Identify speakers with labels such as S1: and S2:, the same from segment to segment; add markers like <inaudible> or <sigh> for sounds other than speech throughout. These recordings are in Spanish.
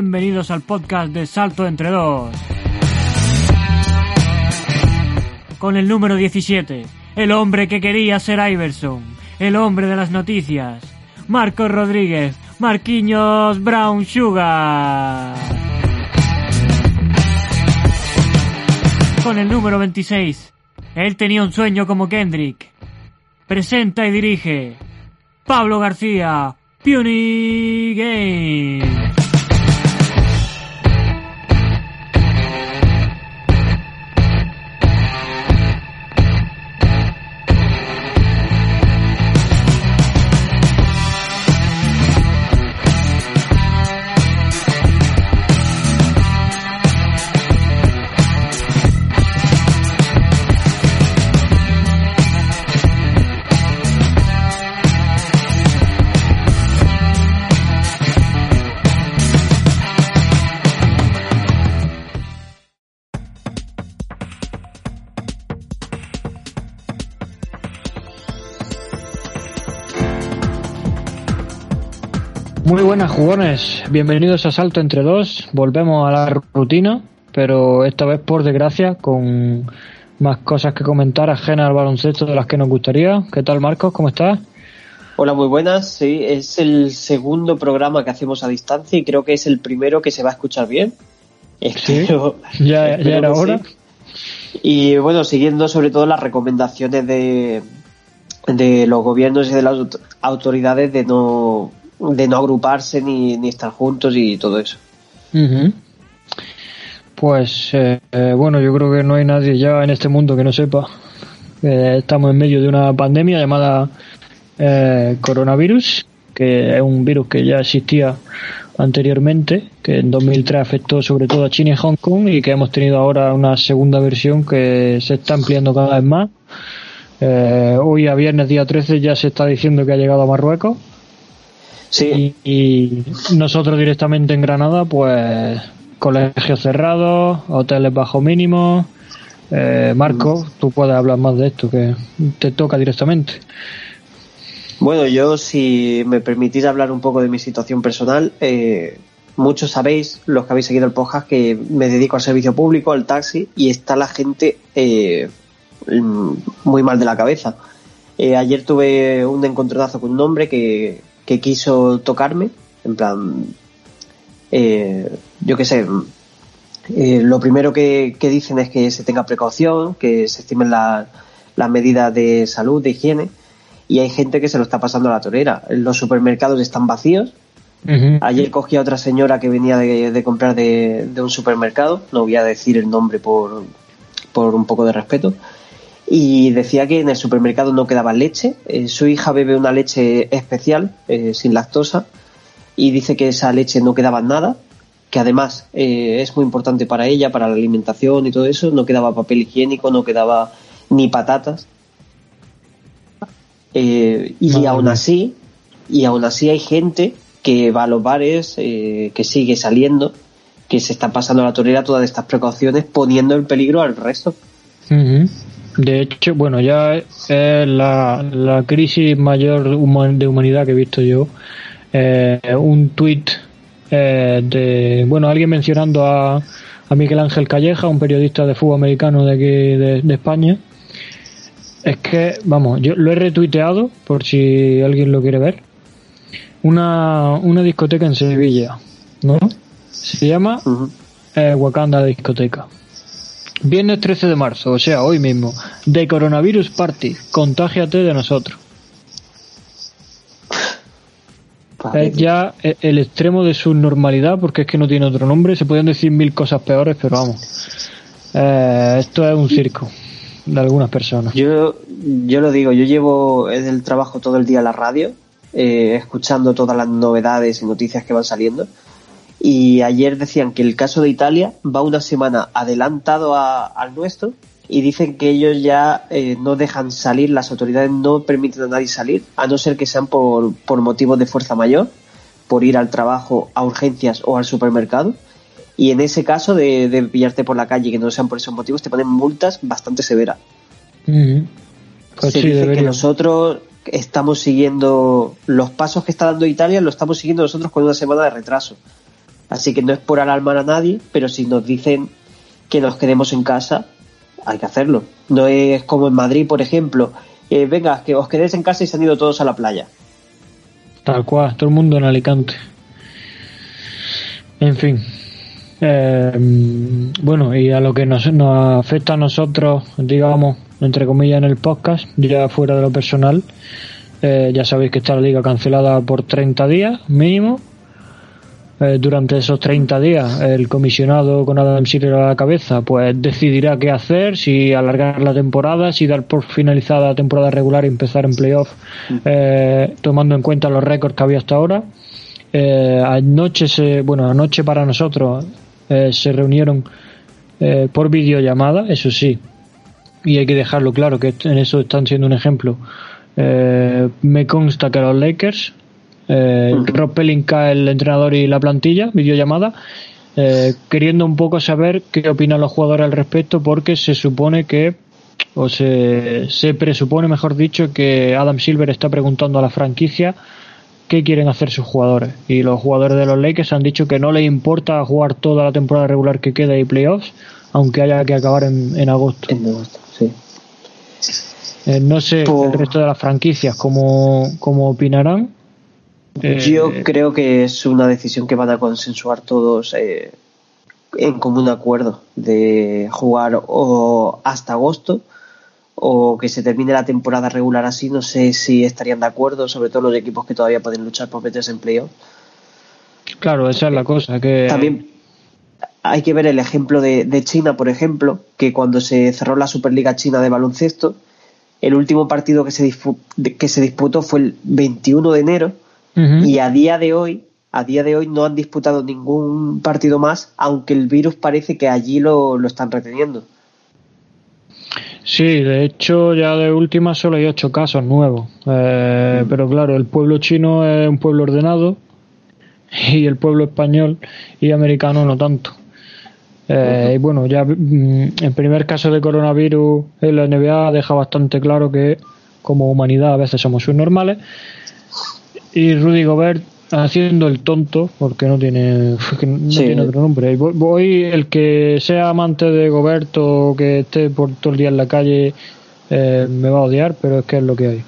S1: Bienvenidos al podcast de Salto entre dos. Con el número 17, el hombre que quería ser Iverson, el hombre de las noticias, Marcos Rodríguez, Marquinhos Brown Sugar. Con el número 26, él tenía un sueño como Kendrick. Presenta y dirige Pablo García, Puny Game. Buenas jugones, bienvenidos a Salto entre dos, volvemos a la rutina, pero esta vez por desgracia con más cosas que comentar ajenas al baloncesto de las que nos gustaría. ¿Qué tal Marcos? ¿Cómo estás?
S2: Hola, muy buenas. Sí, es el segundo programa que hacemos a distancia y creo que es el primero que se va a escuchar bien.
S1: Sí, <laughs> ya, era hora.
S2: Y bueno, siguiendo sobre todo las recomendaciones de, de los gobiernos y de las autoridades de no de no agruparse ni, ni estar juntos y todo eso.
S1: Pues eh, eh, bueno, yo creo que no hay nadie ya en este mundo que no sepa. estamos en medio de una pandemia llamada eh, coronavirus, que es un virus que ya existía anteriormente, que en 2003 afectó sobre todo a China y Hong Kong y que hemos tenido ahora una segunda versión que se está ampliando cada vez más. hoy a viernes día 13 ya se está diciendo que ha llegado a Marruecos
S2: Sí.
S1: Y, nosotros directamente en Granada, pues colegios cerrados, hoteles bajo mínimo. Eh, Marco, mm. tú puedes hablar más de esto, que te toca directamente.
S2: Bueno, yo si me permitís hablar un poco de mi situación personal, eh, muchos sabéis, los que habéis seguido el podcast, que me dedico al servicio público, al taxi, y está la gente eh, muy mal de la cabeza. Eh, ayer tuve un encontronazo con un hombre que, que quiso tocarme, en plan, eh, yo qué sé, eh, lo primero que, dicen es que se tenga precaución, que se estimen las medidas de salud, de higiene, y hay gente que se lo está pasando a la torera. Los supermercados están vacíos. Ayer cogí a otra señora que venía de, comprar de, un supermercado, no voy a decir el nombre por, por un poco de respeto, y decía que en el supermercado no quedaba leche. Eh, su hija bebe una leche especial, eh, sin lactosa, y dice que esa leche no quedaba nada, que además eh, es muy importante para ella, para la alimentación y todo eso. No quedaba papel higiénico, no quedaba ni patatas. y aún así, y aún así hay gente que va a los bares, que sigue saliendo, que se está pasando a la torera todas estas precauciones, poniendo en peligro al resto.
S1: De hecho, bueno, ya es la, la crisis mayor de humanidad que he visto yo. Eh, un tuit eh, de, bueno, alguien mencionando a, a Miguel Ángel Calleja, un periodista de fútbol americano de aquí de, España. Es que, vamos, yo lo he retuiteado por si alguien lo quiere ver. Una, una discoteca en Sevilla, ¿no? Se llama eh, Wakanda Discoteca. Viernes 13 de marzo, o sea, hoy mismo. De Coronavirus Party. Contágiate de nosotros. Es ya el extremo de su normalidad, porque es que no tiene otro nombre. Se pueden decir mil cosas peores, pero vamos. Eh, esto es un circo de algunas personas.
S2: Yo, yo lo digo, yo llevo en el trabajo todo el día en la radio, eh, escuchando todas las novedades y noticias que van saliendo y ayer decían que el caso de Italia va una semana adelantado al nuestro y dicen que ellos ya eh, no dejan salir, las autoridades no permiten a nadie salir, a no ser que sean por, por motivos de fuerza mayor, por ir al trabajo, a urgencias o al supermercado. Y en ese caso de, de pillarte por la calle, que no sean por esos motivos, te ponen multas bastante severas.
S1: Pues
S2: Se dice que nosotros, estamos siguiendo los pasos que está dando Italia, lo estamos siguiendo nosotros con una semana de retraso. Así que no es por alarmar a nadie, pero si nos dicen que nos quedemos en casa, hay que hacerlo. No es como en Madrid, por ejemplo. Eh, venga, que os quedéis en casa y se han ido todos a la playa.
S1: Tal cual, todo el mundo en Alicante. En fin. Eh, bueno, y a lo que nos, nos afecta a nosotros, digamos, entre comillas, en el podcast, ya fuera de lo personal, eh, ya sabéis que está la liga cancelada por 30 días mínimo. Eh, durante esos 30 días, el comisionado con Adam Silver a la cabeza, pues decidirá qué hacer, si alargar la temporada, si dar por finalizada la temporada regular y empezar en playoff, eh, tomando en cuenta los récords que había hasta ahora. anoche, se, bueno, anoche para nosotros se reunieron por videollamada, eso sí, y hay que dejarlo claro que en eso están siendo un ejemplo. Eh, me consta que los Lakers, eh, Rob Pelinka, el entrenador y la plantilla, videollamada, eh, queriendo un poco saber qué opinan los jugadores al respecto, porque se supone que, o se, se presupone, mejor dicho, que Adam Silver está preguntando a la franquicia qué quieren hacer sus jugadores. Y los jugadores de los Lakers han dicho que no les importa jugar toda la temporada regular que queda y playoffs, aunque haya que acabar en, en agosto.
S2: En agosto, sí.
S1: Eh, no sé el resto de las franquicias cómo, cómo opinarán.
S2: Yo eh, creo que es una decisión que van a consensuar todos eh, en común acuerdo de jugar o hasta agosto o que se termine la temporada regular así. No sé si estarían de acuerdo, sobre todo los equipos que todavía pueden luchar por meterse en playoff.
S1: Claro, esa es la cosa. que
S2: También hay que ver el ejemplo de, China, por ejemplo, que cuando se cerró la Superliga China de baloncesto, el último partido que se, que se disputó fue el 21 de enero y a día de hoy, a día de hoy no han disputado ningún partido más, aunque el virus parece que allí lo, están reteniendo.
S1: Sí, de hecho ya de última solo hay ocho casos nuevos, eh, mm. pero claro, el pueblo chino es un pueblo ordenado y el pueblo español y americano no tanto. Eh, y bueno, ya mm, en primer caso de coronavirus en la NBA deja bastante claro que como humanidad a veces somos subnormales. Y Rudy Gobert haciendo el tonto, porque no tiene, <laughs> no tiene otro nombre. Voy, el que sea amante de Gobert o que esté por todo el día en la calle eh, me va a odiar, pero es que es lo que hay.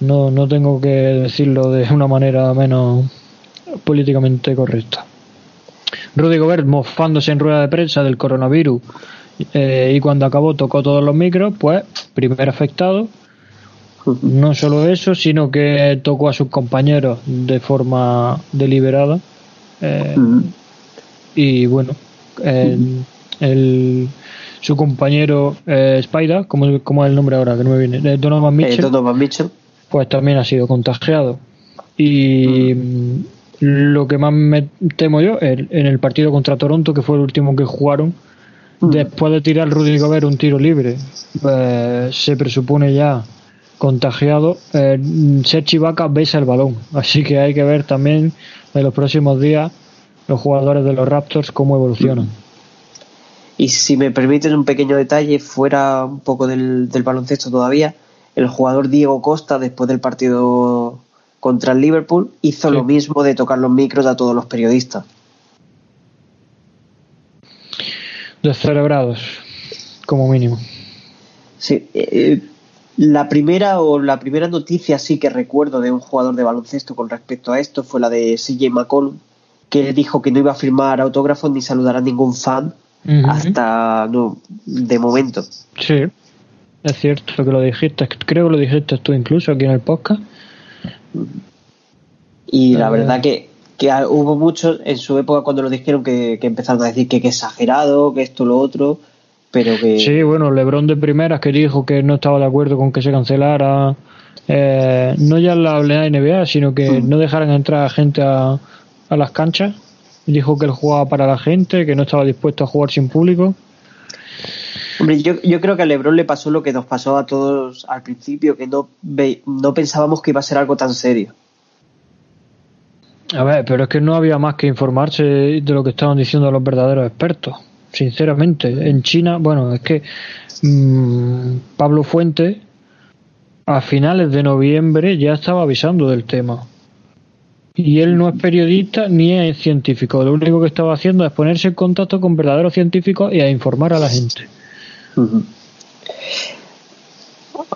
S1: No, no tengo que decirlo de una manera menos políticamente correcta. Rudy Gobert mofándose en rueda de prensa del coronavirus eh, y cuando acabó tocó todos los micros, pues primer afectado. No solo eso, sino que tocó a sus compañeros de forma deliberada. Eh, y bueno, el, su compañero eh, Spider, como, como es el nombre ahora que no me viene, Donovan Mitchell,
S2: Donovan Mitchell,
S1: pues también ha sido contagiado. Y lo que más me temo yo, en el partido contra Toronto, que fue el último que jugaron, mm. después de tirar Rudy Gobert un tiro libre, pues, se presupone ya contagiado, eh, Sergi Vaca besa el balón. Así que hay que ver también en los próximos días los jugadores de los Raptors cómo evolucionan.
S2: Y si me permiten un pequeño detalle, fuera un poco del, del baloncesto todavía, el jugador Diego Costa, después del partido contra el Liverpool, hizo lo mismo de tocar los micros a todos los periodistas.
S1: Descerebrados, como mínimo.
S2: Sí, eh, la primera o la primera noticia sí que recuerdo de un jugador de baloncesto con respecto a esto fue la de CJ McCollum, que dijo que no iba a firmar autógrafos ni saludar a ningún fan hasta no, de momento.
S1: Sí, es cierto que lo dijiste, creo que lo dijiste tú incluso aquí en el podcast.
S2: Y la verdad que, hubo muchos en su época cuando lo dijeron que, empezaron a decir que, que exagerado, que esto, lo otro, pero que...
S1: Sí, bueno, Lebron de primeras que dijo que no estaba de acuerdo con que se cancelara, eh, no ya la NBA, sino que mm. no dejaran entrar a gente a, a las canchas. Dijo que él jugaba para la gente, que no estaba dispuesto a jugar sin público.
S2: Hombre, yo, yo creo que a Lebron le pasó lo que nos pasó a todos al principio, que no, no pensábamos que iba a ser algo tan serio.
S1: A ver, pero es que no había más que informarse de lo que estaban diciendo los verdaderos expertos. Sinceramente, en China, bueno, es que mmm, Pablo Fuente a finales de noviembre ya estaba avisando del tema. Y él no es periodista ni es científico. Lo único que estaba haciendo es ponerse en contacto con verdaderos científicos y a informar a la gente.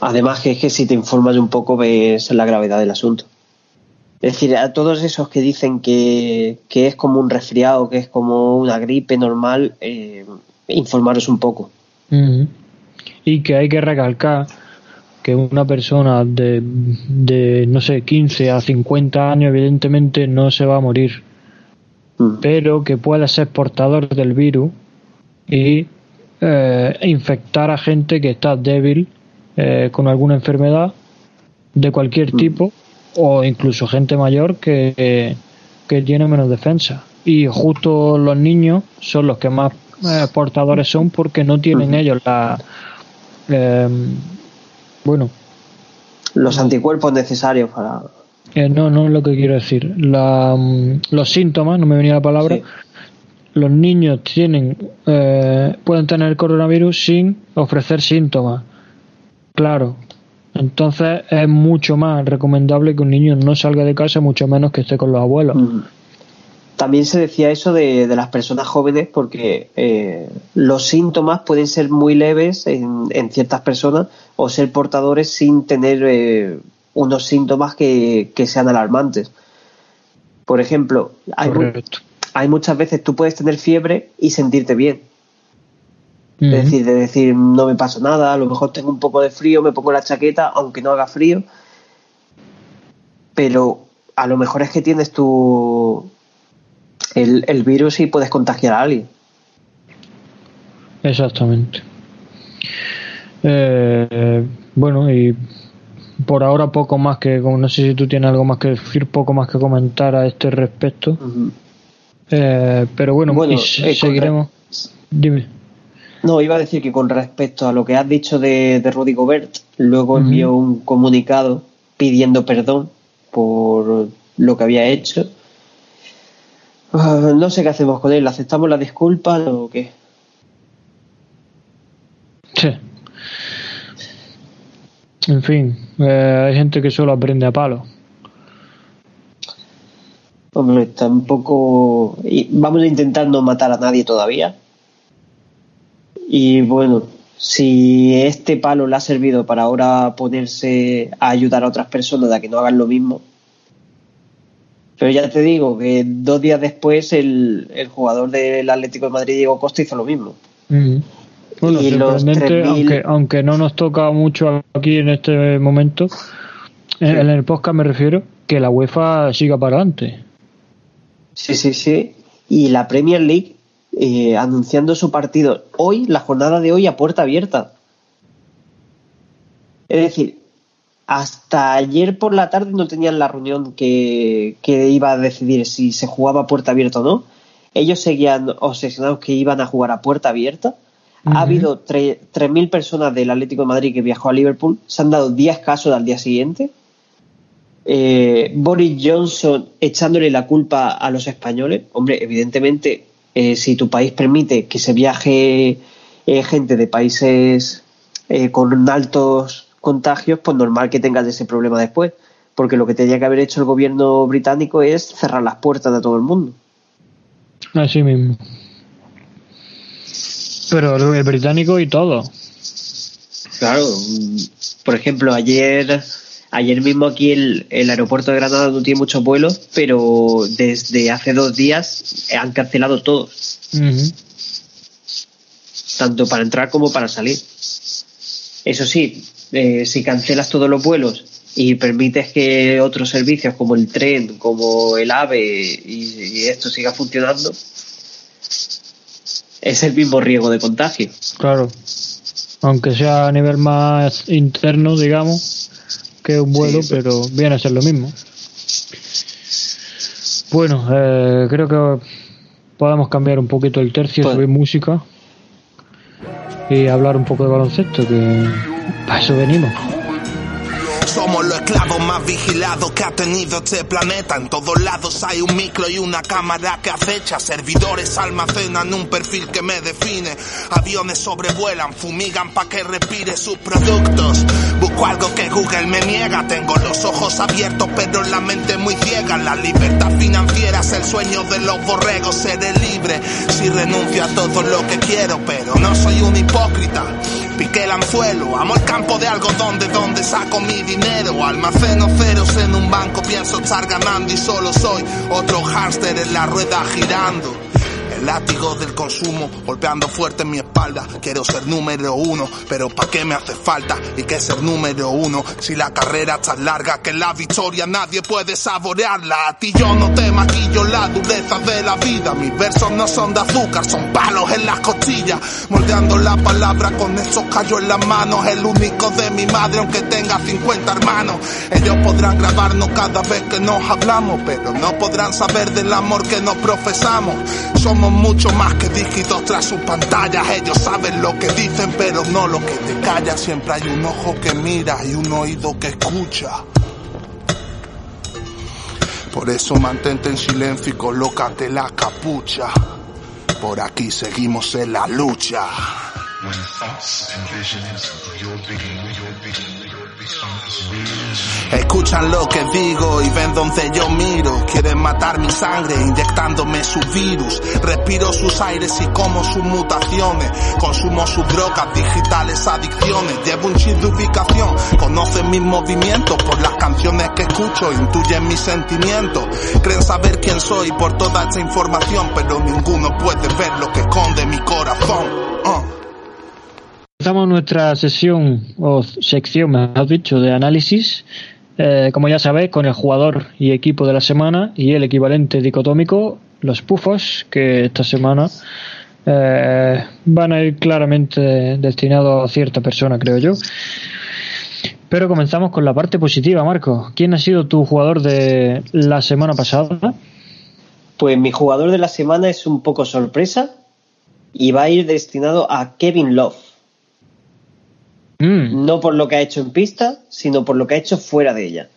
S2: Además que es que si te informas un poco ves la gravedad del asunto. Es decir, a todos esos que dicen que, es como un resfriado, que es como una gripe normal, eh, informaros un poco.
S1: Y que hay que recalcar que una persona de, de, no sé, 15 a 50 años evidentemente no se va a morir, mm. pero que puede ser portador del virus y eh, infectar a gente que está débil eh, con alguna enfermedad de cualquier mm. tipo o incluso gente mayor que, que tiene menos defensa. Y justo los niños son los que más eh, portadores son porque no tienen ellos la bueno.
S2: Los anticuerpos necesarios para.
S1: Eh, no, no es lo que quiero decir. La, mm, los síntomas, no me venía la palabra. Los niños tienen, eh, pueden tener coronavirus sin ofrecer síntomas. Claro. Entonces es mucho más recomendable que un niño no salga de casa, mucho menos que esté con los abuelos.
S2: También se decía eso de, las personas jóvenes porque eh, los síntomas pueden ser muy leves en, ciertas personas o ser portadores sin tener eh, unos síntomas que, sean alarmantes. Por ejemplo, hay, hay, muchas veces tú puedes tener fiebre y sentirte bien. Es decir, de decir, no me pasa nada, a lo mejor tengo un poco de frío, me pongo la chaqueta, aunque no haga frío. Pero a lo mejor es que tienes tu, el, virus y puedes contagiar a alguien.
S1: Exactamente. Eh, bueno, y por ahora poco más que, no sé si tú tienes algo más que decir, poco más que comentar a este respecto. Eh, pero bueno, bueno eh, seguiremos. Dime.
S2: No, iba a decir que con respecto a lo que has dicho de, de Rudy Gobert, luego envió un comunicado pidiendo perdón por lo que había hecho Ah, no sé qué hacemos con él. ¿Aceptamos la disculpa o qué?
S1: Sí. En fin, eh, hay gente que solo aprende a palo.
S2: Hombre, tampoco. Vamos a intentar no matar a nadie todavía. Y bueno, si este palo le ha servido para ahora ponerse a ayudar a otras personas a que no hagan lo mismo, pero ya te digo que dos días después el, jugador del Atlético de Madrid, Diego Costa, hizo lo mismo.
S1: Bueno, aunque, aunque no nos toca mucho aquí en este momento, en, el podcast me refiero, que la UEFA siga para adelante.
S2: Sí, sí, sí. Y la Premier League eh, anunciando su partido hoy, la jornada de hoy a puerta abierta. Es decir, hasta ayer por la tarde no tenían la reunión que, iba a decidir si se jugaba a puerta abierta o no. Ellos seguían obsesionados que iban a jugar a puerta abierta. Ha habido 3.000 personas del Atlético de Madrid que viajó a Liverpool. Se han dado 10 casos al día siguiente. Eh, Boris Johnson echándole la culpa a los españoles. Hombre, evidentemente, eh, si tu país permite que se viaje eh, gente de países con altos contagios, pues normal que tengas ese problema después, porque lo que tenía que haber hecho el gobierno británico es cerrar las puertas de todo el mundo.
S1: Así mismo. Pero el británico y todo.
S2: Claro, por ejemplo, ayer ayer mismo aquí el, el aeropuerto de Granada no tiene muchos vuelos, pero desde hace dos días han cancelado todos. Tanto para entrar como para salir. Eso sí, eh, si cancelas todos los vuelos y permites que otros servicios como el tren, como el AVE y, esto siga funcionando, es el mismo riesgo de contagio.
S1: Claro, aunque sea a nivel más interno, digamos, que un vuelo, pero viene a ser lo mismo. Bueno, eh, creo que podemos cambiar un poquito el tercio, pues, subir música y hablar un poco de baloncesto, que para eso venimos.
S3: Somos los esclavo más vigilado que ha tenido este planeta. En todos lados hay un micro y una cámara que acecha. Servidores almacenan un perfil que me define. Aviones sobrevuelan, fumigan pa' que respire sus productos. Busco algo que Google me niega. Tengo los ojos abiertos pero la mente muy ciega. La libertad financiera es el sueño de los borregos. Seré libre si renuncio a todo lo que quiero. Pero no soy un hipócrita. Piqué el anzuelo, amo el campo de algodón de donde saco mi dinero. Almaceno ceros en un banco, pienso estar ganando y solo soy otro hámster en la rueda girando. El látigo del consumo golpeando fuerte en mi espalda. Quiero ser número uno, pero ¿para qué me hace falta? ¿Y qué ser número uno? Si la carrera es tan larga que la victoria nadie puede saborearla. A ti yo no te maquillo la dureza de la vida. Mis versos no son de azúcar, son palos en las costillas. Moldeando la palabra con estos callos en las manos. El único de mi madre, aunque tenga 50 hermanos. Ellos podrán grabarnos cada vez que nos hablamos, pero no podrán saber del amor que nos profesamos. Somos mucho más que dígitos tras sus pantallas. Ellos saben lo que dicen, pero no lo que te calla. Siempre hay un ojo que mira y un oído que escucha. Por eso mantente en silencio y colócate la capucha. Por aquí seguimos en la lucha. Escuchan lo que digo y ven donde yo miro. Quieren matar mi sangre inyectándome su virus. Respiro sus aires y como sus mutaciones. Consumo sus drogas digitales, adicciones. Llevo un chip de ubicación. Conocen mis movimientos por las canciones que escucho. Intuyen mis sentimientos. Creen saber quién soy por toda esta información. Pero ninguno puede ver lo que esconde mi corazón. Uh.
S1: Empezamos nuestra sesión o sección, mejor dicho, de análisis. Eh, como ya sabéis, con el jugador y equipo de la semana y el equivalente dicotómico, los pufos, que esta semana eh, van a ir claramente destinados a cierta persona, creo yo. Pero comenzamos con la parte positiva, Marco. ¿Quién ha sido tu jugador de la semana pasada?
S2: Pues mi jugador de la semana es un poco sorpresa y va a ir destinado a Kevin Love.
S1: Mm.
S2: No por lo que ha hecho en pista, sino por lo que ha hecho fuera de ella.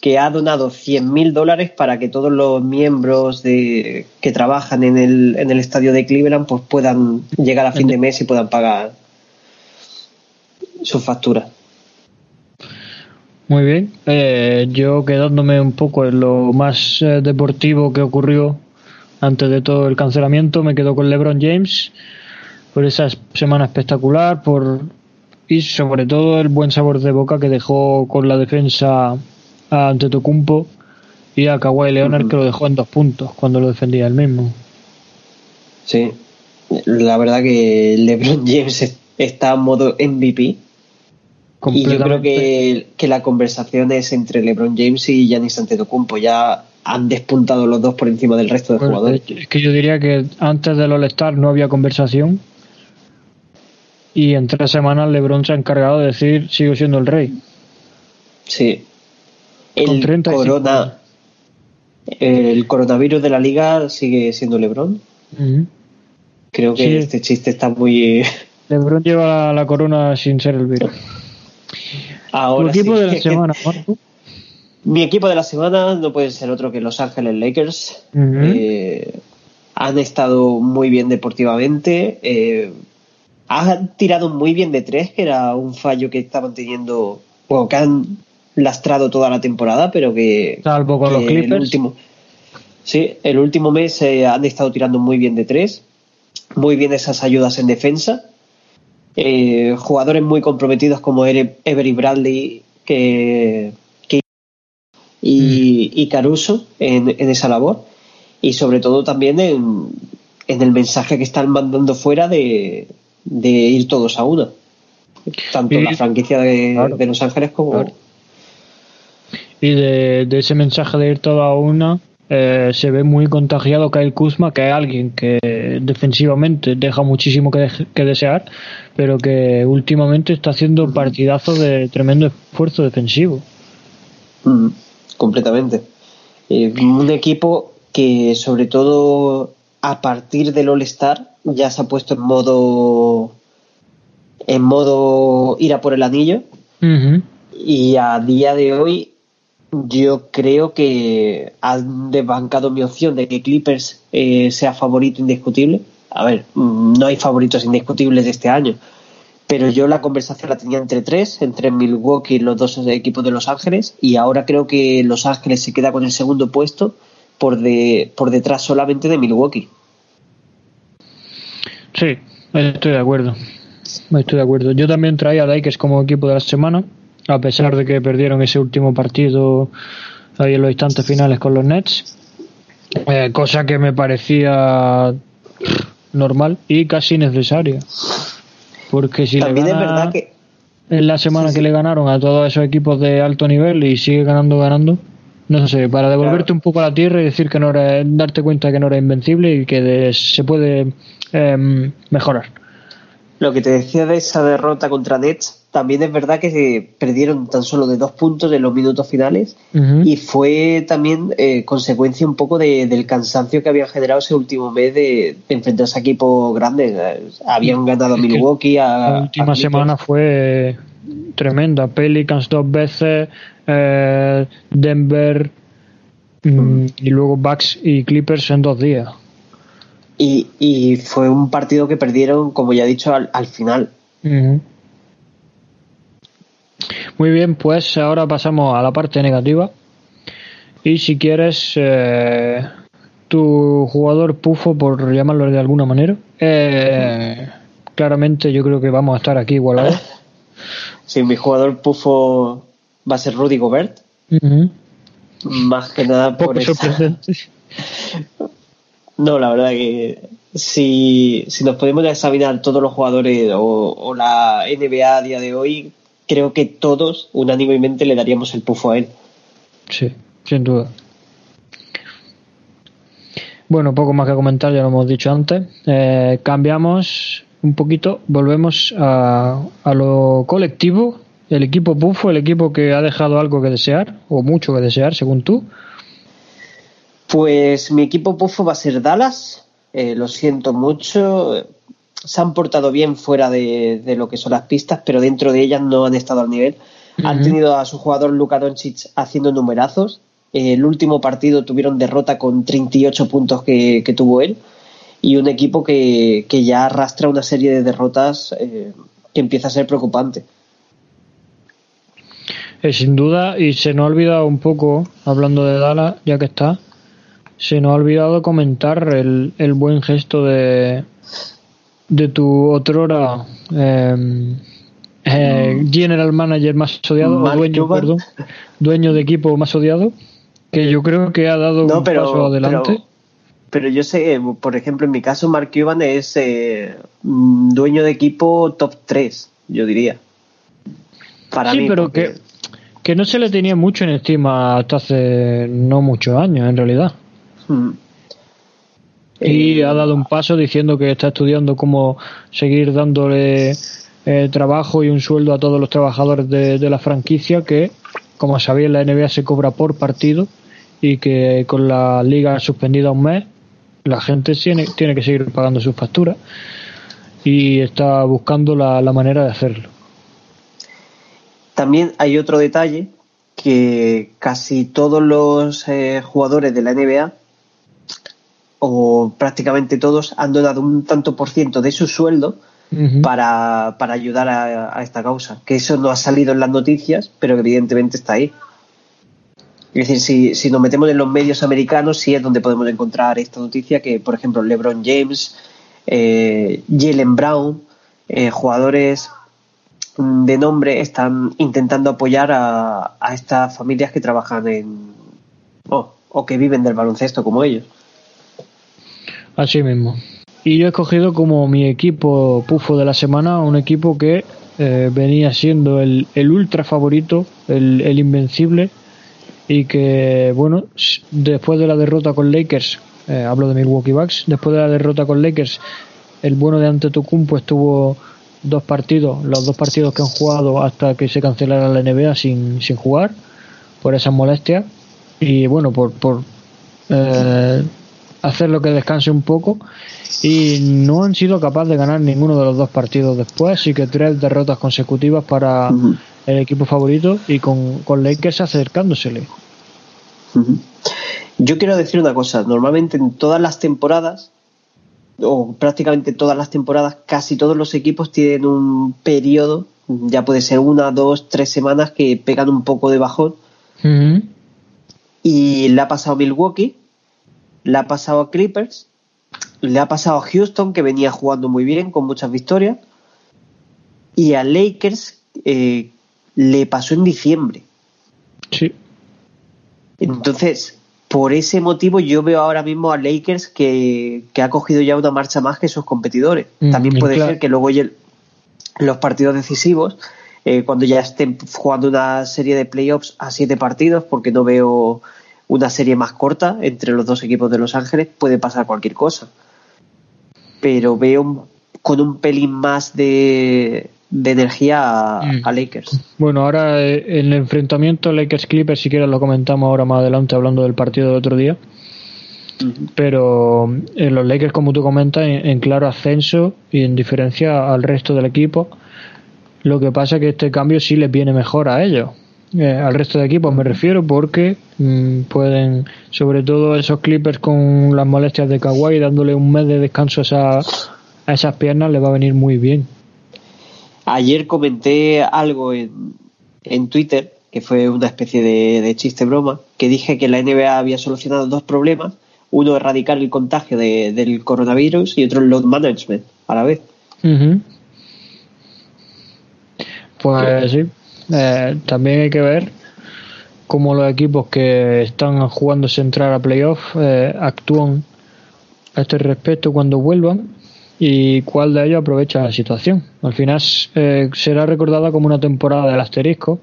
S2: Que ha donado 100 mil dólares para que todos los miembros de, que trabajan en el, en el estadio de Cleveland pues puedan llegar a fin de mes y puedan pagar sus facturas.
S1: Muy bien. Eh, yo quedándome un poco en lo más eh, deportivo que ocurrió antes de todo el cancelamiento, me quedo con LeBron James por esa semana espectacular, por y sobre todo el buen sabor de boca que dejó con la defensa ante Tocumpo y a Kawhi Leonard que lo dejó en dos puntos cuando lo defendía él mismo.
S2: Sí, la verdad que LeBron <laughs> James está en modo MVP. Y yo creo que, que la conversación es entre LeBron James y Giannis Antetokounmpo. Ya han despuntado los dos por encima del resto de jugadores.
S1: Es que yo diría que antes del All-Star no había conversación y en tres semanas LeBron se ha encargado de decir sigo siendo el rey.
S2: Sí. El, corona, el coronavirus de la liga sigue siendo LeBron. Creo que este chiste está muy... <laughs>
S1: LeBron lleva la, corona sin ser el virus.
S2: Ahora
S1: equipo de la semana,
S2: Mi equipo de la semana no puede ser otro que Los Ángeles Lakers. Eh, han estado muy bien deportivamente. Eh, han tirado muy bien de tres, que era un fallo que estaban teniendo, o que han lastrado toda la temporada, pero que.
S1: Salvo con los Clippers.
S2: El último, sí, el último mes eh, han estado tirando muy bien de tres, muy bien esas ayudas en defensa. Eh, jugadores muy comprometidos como Every Bradley que, y, y, Caruso en, en, esa labor y sobre todo también en, en el mensaje que están mandando fuera de, de ir todos a una. Tanto la franquicia de, de, Los Ángeles como.
S1: Y de, de, ese mensaje de ir todos a una, eh, se ve muy contagiado Kyle Kuzma, que es alguien que defensivamente deja muchísimo que, que desear, pero que últimamente está haciendo partidazos de tremendo esfuerzo defensivo.
S2: Mm, completamente. Eh, un equipo que, sobre todo a partir del All-Star, ya se ha puesto en modo en modo ir a por el anillo y a día de hoy Yo creo que han desbancado mi opción de que Clippers eh, sea favorito indiscutible. A ver, no hay favoritos indiscutibles de este año, pero yo la conversación la tenía entre tres, entre Milwaukee y los dos equipos de Los Ángeles, y ahora creo que Los Ángeles se queda con el segundo puesto por, de, por detrás solamente de Milwaukee.
S1: Sí, estoy de acuerdo. Estoy de acuerdo. Yo también traía a Lakers como equipo de la semana, a pesar de que perdieron ese último partido ahí en los instantes finales con los Nets, eh, cosa que me parecía normal y casi necesaria. Porque si
S2: También es verdad que
S1: en la semana que le ganaron a todos esos equipos de alto nivel y sigue ganando, ganando, no sé, para devolverte un poco a la tierra y decir que no era, darte cuenta que no era invencible y que se puede em, mejorar.
S2: Lo que te decía de esa derrota contra Nets, también es verdad que perdieron tan solo de dos puntos en los minutos finales y fue también eh, consecuencia un poco del cansancio que habían generado ese último mes de, enfrentarse a equipos grandes. Habían ganado a Milwaukee. A,
S1: la última semana fue tremenda. Pelicans dos veces, eh, Denver mm, y luego Bucks y Clippers en dos días.
S2: Y, fue un partido que perdieron, como ya he dicho, al, final.
S1: Muy bien, pues ahora pasamos a la parte negativa. Y si quieres, eh, tu jugador pufo, por llamarlo de alguna manera, eh, claramente yo creo que vamos a estar aquí igualados. <laughs>
S2: Sí, mi jugador pufo va a ser Rudy Gobert. Más que nada por eso. <laughs> No, la verdad que si, nos podemos examinar todos los jugadores o, la NBA a día de hoy, creo que todos unánimemente le daríamos el pufo a él.
S1: Sí, sin duda. Bueno, poco más que comentar, ya lo hemos dicho antes. Eh, cambiamos un poquito, volvemos a, a lo colectivo. El equipo pufo, el equipo que ha dejado algo que desear, o mucho que desear, según tú.
S2: Pues mi equipo pufo va a ser Dallas. Eh, lo siento mucho. Se han portado bien fuera de, lo que son las pistas, pero dentro de ellas no han estado al nivel. Han tenido a su jugador Luka Doncic haciendo numerazos. el último partido tuvieron derrota con 38 puntos que, tuvo él y un equipo que, ya arrastra una serie de derrotas eh, que empieza a ser preocupante.
S1: Eh, sin duda, y se nos ha olvidado un poco, hablando de Dallas, ya que está, se nos ha olvidado comentar el, el buen gesto de, de tu otrora eh, eh, general manager más odiado, dueño, perdón, dueño de equipo más odiado, que yo creo que ha dado un paso adelante.
S2: Pero, yo sé, por ejemplo, en mi caso, Mark Cuban es eh, dueño de equipo top 3, yo diría.
S1: Para sí, pero que, que no se le tenía mucho en estima hasta hace no muchos años, en realidad. Mm. Y ha dado un paso diciendo que está estudiando cómo seguir dándole eh, trabajo y un sueldo a todos los trabajadores de, la franquicia que, como sabéis, la NBA se cobra por partido y que con la liga suspendida un mes, la gente tiene, tiene que seguir pagando sus facturas y está buscando la, manera de hacerlo.
S2: También hay otro detalle que casi todos los eh, jugadores de la NBA o prácticamente todos han donado un tanto por ciento de su sueldo para, para, ayudar a, esta causa. Que eso no ha salido en las noticias, pero evidentemente está ahí. Es decir, si, si nos metemos en los medios americanos, sí es donde podemos encontrar esta noticia que, por ejemplo, LeBron James, eh, Jalen Brown, eh, jugadores de nombre están intentando apoyar a, a estas familias que trabajan en o que viven del baloncesto como ellos.
S1: Así mismo. Y yo he escogido como mi equipo pufo de la semana un equipo que eh, venía siendo el, el, ultra favorito, el, invencible, y que, bueno, después de la derrota con Lakers, eh, hablo de Milwaukee Bucks, después de la derrota con Lakers, el bueno de Antetokounmpo estuvo dos partidos, los dos partidos que han jugado hasta que se cancelara la NBA sin, sin jugar, por esas molestias, y bueno, por, por eh, hacer lo que descanse un poco. Y no han sido capaces de ganar ninguno de los dos partidos después, así que tres derrotas consecutivas para el equipo favorito y con, con Lakers acercándosele.
S2: Yo quiero decir una cosa, normalmente en todas las temporadas, o prácticamente todas las temporadas, casi todos los equipos tienen un periodo, ya puede ser una, dos, tres semanas, que pegan un poco de bajón. Y le ha pasado a Milwaukee, le ha pasado a Clippers, le ha pasado a Houston, que venía jugando muy bien, con muchas victorias, y a Lakers eh, le pasó en diciembre.
S1: Sí.
S2: Entonces, por ese motivo yo veo ahora mismo a Lakers que, ha cogido ya una marcha más que sus competidores. Mm, También puede ser que luego los partidos decisivos, eh, cuando ya estén jugando una serie de playoffs a siete partidos, porque no veo una serie más corta entre los dos equipos de Los Ángeles, puede pasar cualquier cosa. Pero veo con un pelín más de, de energía mm. a, Lakers.
S1: Bueno, ahora eh, el enfrentamiento Lakers-Clippers, si quieres lo comentamos ahora más adelante hablando del partido del otro día. Pero en eh, los Lakers, como tú comentas, en, claro ascenso y en diferencia al resto del equipo. Lo que pasa es que este cambio sí les viene mejor a ellos. Eh, al resto de equipos me refiero porque mm, pueden, sobre todo esos Clippers con las molestias de Kawhi, dándole un mes de descanso a, a esas piernas, les va a venir muy bien.
S2: Ayer comenté algo en, en Twitter, que fue una especie de, chiste broma, que dije que la NBA había solucionado dos problemas. Uno, erradicar el contagio del coronavirus y otro, el load management a la vez.
S1: Pues sí, eh, también hay que ver cómo los equipos que están jugándose entrar a playoff eh, actúan a este respecto cuando vuelvan y cuál de ellos aprovecha la situación. Al final eh, será recordada como una temporada del asterisco,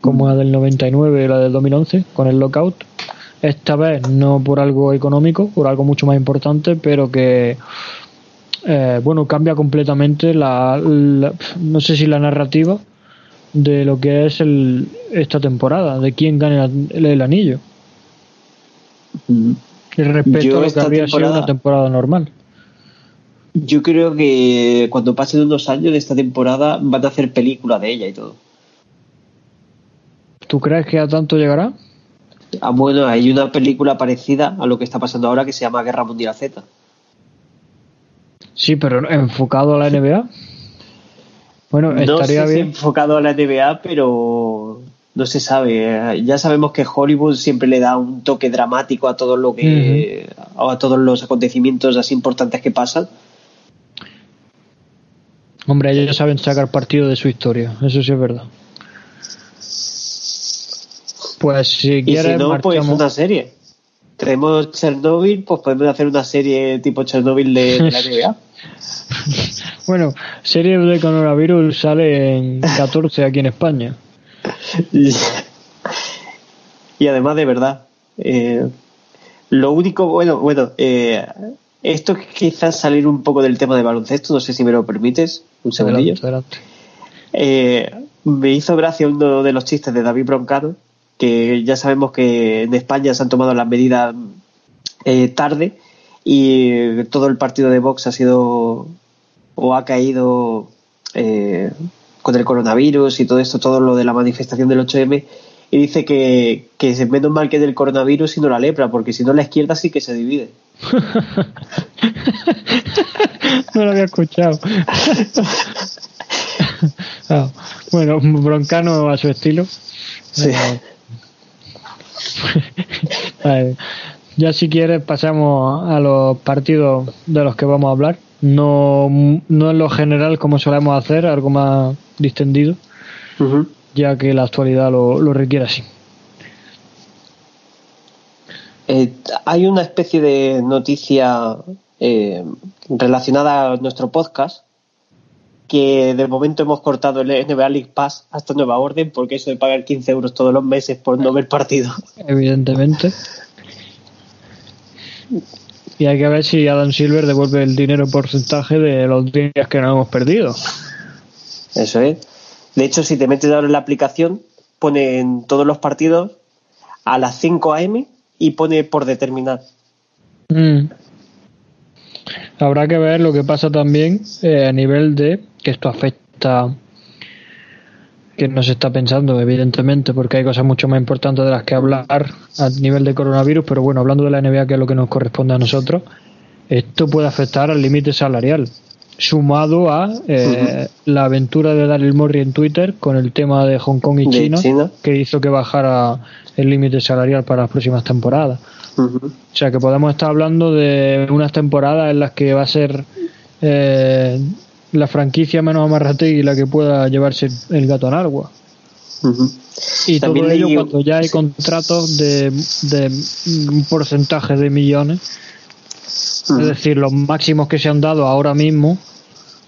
S1: como la del 99 y la del 2011, con el lockout. Esta vez no por algo económico, por algo mucho más importante, pero que eh, bueno cambia completamente la, no sé si la narrativa de lo que es el, esta temporada, de quién gane el, anillo. Y respecto a lo que había sido una temporada normal.
S2: Yo creo que cuando pasen unos años de esta temporada van a hacer película de ella y todo.
S1: ¿Tú crees que a tanto llegará?
S2: Ah, bueno, hay una película parecida a lo que está pasando ahora que se llama Guerra Mundial Z.
S1: Sí, pero enfocado a la NBA.
S2: Bueno, estaría bien. enfocado a la NBA, pero no se sabe. Ya sabemos que Hollywood siempre le da un toque dramático a todo lo que, a todos los acontecimientos así importantes que pasan.
S1: Hombre, ellos saben sacar partido de su historia, eso sí es verdad. Pues si quieres,
S2: si no, pues una serie. Tenemos Chernobyl, pues podemos hacer una serie tipo Chernobyl de, la NBA. <laughs>
S1: bueno, serie de coronavirus sale en 14 aquí en España. <laughs>
S2: y además, de verdad, eh, lo único, bueno, bueno, eh, esto quizás salir un poco del tema de baloncesto, no sé si me lo permites, un segundillo. Eh, me hizo gracia uno de los chistes de David Broncano, que ya sabemos que en España se han tomado las medidas eh, tarde y todo el partido de Vox ha sido o ha caído eh, con el coronavirus y todo esto, todo lo de la manifestación del 8M, y dice que, que es menos mal que del coronavirus y no la lepra, porque si no la izquierda sí que se divide. <laughs>
S1: no lo había escuchado. <laughs> Ah, bueno, broncano a su estilo. Sí. <laughs> ya si quieres pasamos a los partidos de los que vamos a hablar. No, no en lo general como solemos hacer, algo más distendido, ya que la actualidad lo, lo requiere así.
S2: Eh, hay una especie de noticia eh, relacionada a nuestro podcast que de momento hemos cortado el NBA League Pass hasta nueva orden porque eso de pagar 15 euros todos los meses por no ver partido.
S1: Evidentemente. Y hay que ver si Adam Silver devuelve el dinero porcentaje de los días que no hemos perdido.
S2: Eso es. De hecho, si te metes ahora en la aplicación, ponen todos los partidos a las 5 a.m y pone por determinar.
S1: Mm. Habrá que ver lo que pasa también eh, a nivel de que esto afecta que no se está pensando, evidentemente, porque hay cosas mucho más importantes de las que hablar a nivel de coronavirus, pero bueno, hablando de la NBA, que es lo que nos corresponde a nosotros, esto puede afectar al límite salarial, sumado a eh, la aventura de Daryl Morey en Twitter con el tema de Hong Kong y China, que hizo que bajara el límite salarial para las próximas temporadas. O sea que podemos estar hablando de unas temporadas en las que va a ser eh, la franquicia menos y la que pueda llevarse el gato en agua. Y todo ello cuando ya hay contratos de, de, un porcentaje de millones. Es decir, los máximos que se han dado ahora mismo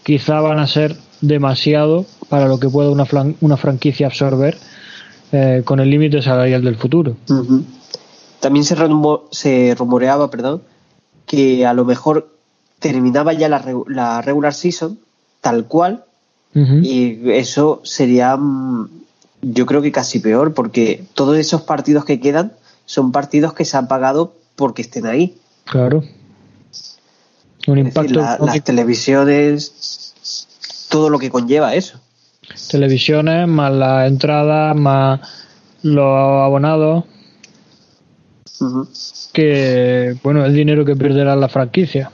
S1: quizá van a ser demasiado para lo que pueda una, una franquicia absorber eh, con el límite salarial del futuro.
S2: También se, se rumoreaba perdón, que a lo mejor terminaba ya la, la regular season tal cual y eso sería mm, yo creo que casi peor porque todos esos partidos que quedan son partidos que se han pagado porque estén ahí.
S1: Claro.
S2: Un impacto. las televisiones, todo lo que conlleva eso.
S1: Televisiones, más las entradas, más los abonados. Que, bueno, el dinero que perderá la franquicia.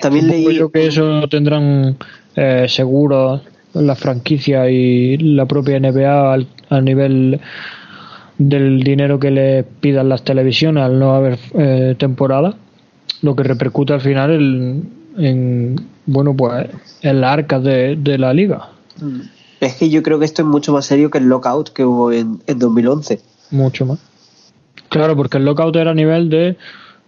S1: También leí. Yo que eso tendrán eh, seguro la franquicia y la propia NBA al, a nivel del dinero que le pidan las televisiones al no haber eh, temporada, lo que repercute al final en, bueno pues en la arca de, la liga.
S2: Mm. Es que yo creo que esto es mucho más serio que el lockout que hubo en, en 2011.
S1: Mucho más. Claro, porque el lockout era a nivel de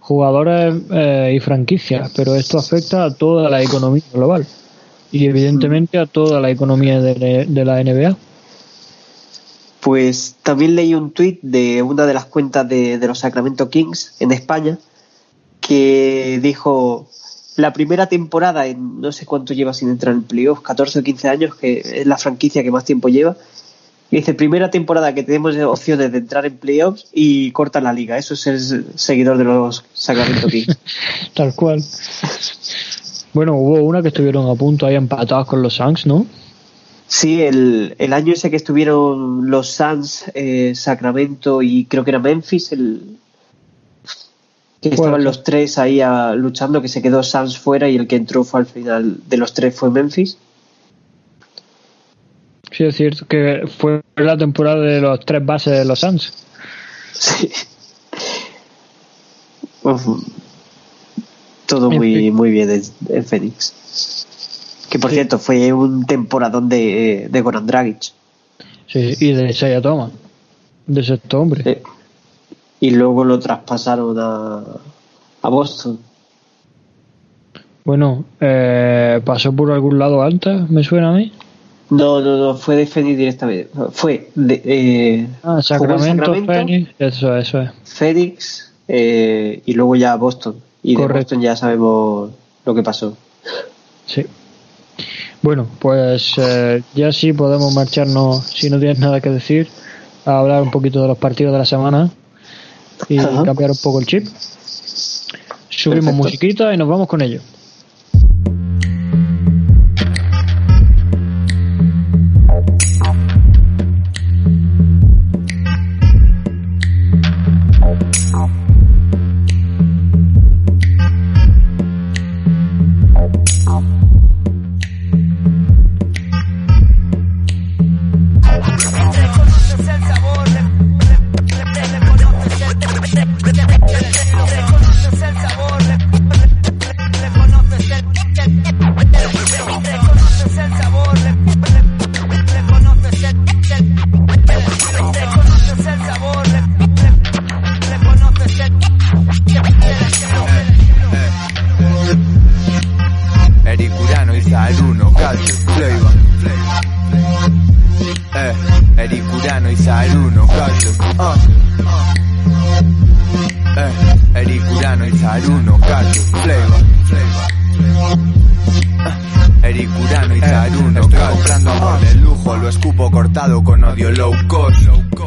S1: jugadores eh, y franquicias, pero esto afecta a toda la economía global y evidentemente a toda la economía de, la NBA.
S2: Pues también leí un tuit de una de las cuentas de, los Sacramento Kings en España que dijo la primera temporada en no sé cuánto lleva sin entrar en playoffs, 14 o 15 años, que es la franquicia que más tiempo lleva, dice, primera temporada que tenemos opciones de entrar en playoffs y corta la liga. Eso es el seguidor de los Sacramento Kings. <laughs>
S1: Tal cual. Bueno, hubo una que estuvieron a punto ahí empatados con los Suns, ¿no?
S2: Sí, el, el año ese que estuvieron los Suns, eh, Sacramento y creo que era Memphis, el, que estaban los tres ahí luchando, que se quedó Suns fuera y el que entró fue al final de los tres fue Memphis.
S1: Sí, es cierto que fue la temporada de los tres bases de los Suns. Sí.
S2: todo muy, muy bien en, Phoenix. Que por cierto fue un temporadón de, de Goran Dragic.
S1: Sí, y de Isaiah Thomas. De ese hombre.
S2: Y luego lo traspasaron a, a Boston.
S1: Bueno, eh, ¿pasó por algún lado antes? ¿Me suena a mí?
S2: No, no, no, fue de Phoenix directamente. Fue de. Eh,
S1: ah, Sacramento, Phoenix, eso, eso es.
S2: Phoenix eh, y luego ya Boston. Y de Boston ya sabemos lo que pasó.
S1: Sí. Bueno, pues eh, ya sí podemos marcharnos, si no tienes nada que decir, a hablar un poquito de los partidos de la semana y cambiar un poco el chip. Subimos musiquita y nos vamos con ello.
S4: Comprando amor de lujo, lo escupo cortado con odio low cost.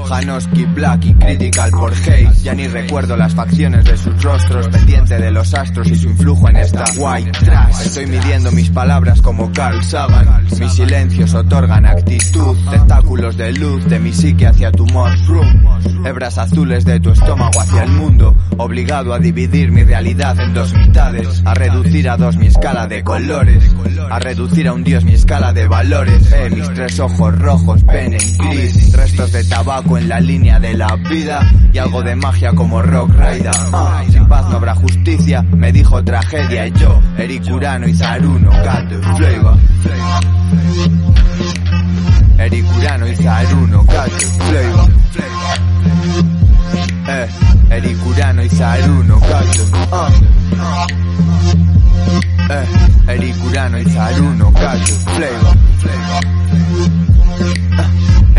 S4: Janoski, Black y Critical por hate. Ya ni recuerdo las facciones de sus rostros, pendiente de los astros y su influjo en esta white trash. Estoy midiendo mis palabras como Carl Sagan. Mis silencios otorgan actitud, tentáculos de luz de mi psique hacia tu mushroom. Hebras azules de tu estómago hacia el mundo, obligado a dividir mi realidad en dos mitades, a reducir a dos mi escala de colores, a reducir a un dios mi escala de valores. Eh, mis tres ojos rojos ven en gris, restos de tabaco en la línea de la vida y algo de magia como Rock Rider. Ah, sin paz no habrá justicia, me dijo tragedia. Y yo, Eric Urano y Zaruno, got the flavor. Eric Urano y Zaruno, got the flavor. Eh, Eric Urano y Zaruno, got the, uh. Eh, Eric Urano y Zaruno, got the flavor.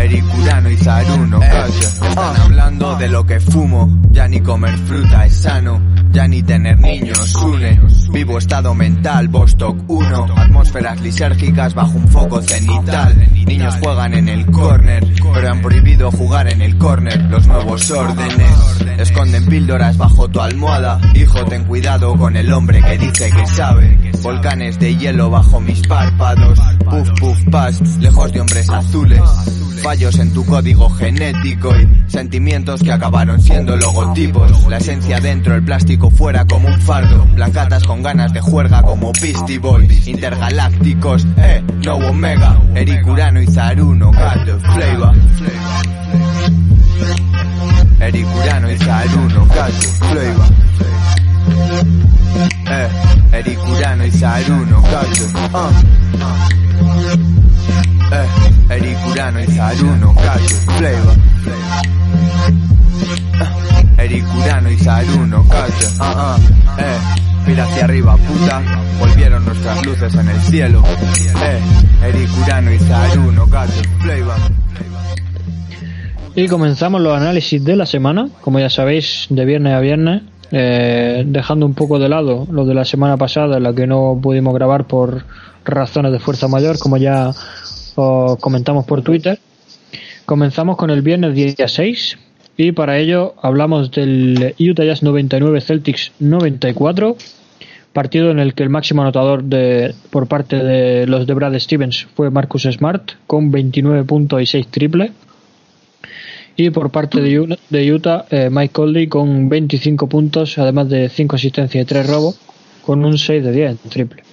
S4: Eric Urano y Zaruno, Están hablando de lo que fumo, ya ni comer fruta es sano, ya ni tener niños une. Vivo estado mental, Vostok 1, atmósferas lisérgicas bajo un foco cenital. Niños juegan en el corner, pero han prohibido jugar en el corner. Los nuevos órdenes esconden píldoras bajo tu almohada. Hijo, ten cuidado con el hombre que dice que sabe. Volcanes de hielo bajo mis párpados. Puff, puff, pass, lejos de hombres azules. Fallos en tu código genético y sentimientos que acabaron siendo logotipos. La esencia dentro, el plástico fuera como un fardo. Blancatas con ganas de juerga como Beastie Boys. Intergalácticos, eh, no Omega. Eric Urano y Zaruno, the flavor. Eric Urano y Zaruno, the flavor. Eh, Eric Urano y Zaruno, the, uh. Eh, Eric Urano y Zaruno, got the flavor. Eh, Eric Urano y Zaruno, got the, uh, uh. Eh, mira hacia arriba, puta. Volvieron nuestras luces en el cielo. Eh, Eric Urano y Zaruno, got the flavor.
S1: Y comenzamos los análisis de la semana, como ya sabéis, de viernes a viernes, eh, dejando un poco de lado lo de la semana pasada, en la que no pudimos grabar por razones de fuerza mayor, como ya os comentamos por Twitter. Comenzamos con el viernes día 6 y para ello hablamos del Utah Jazz 99 Celtics 94, partido en el que el máximo anotador de, por parte de los de Brad Stevens fue Marcus Smart con 29 puntos y 6 triples. Y por parte de Utah, eh, Mike Conley con 25 puntos, además de 5 asistencias y 3 robos, con un 6 de 10 en triple.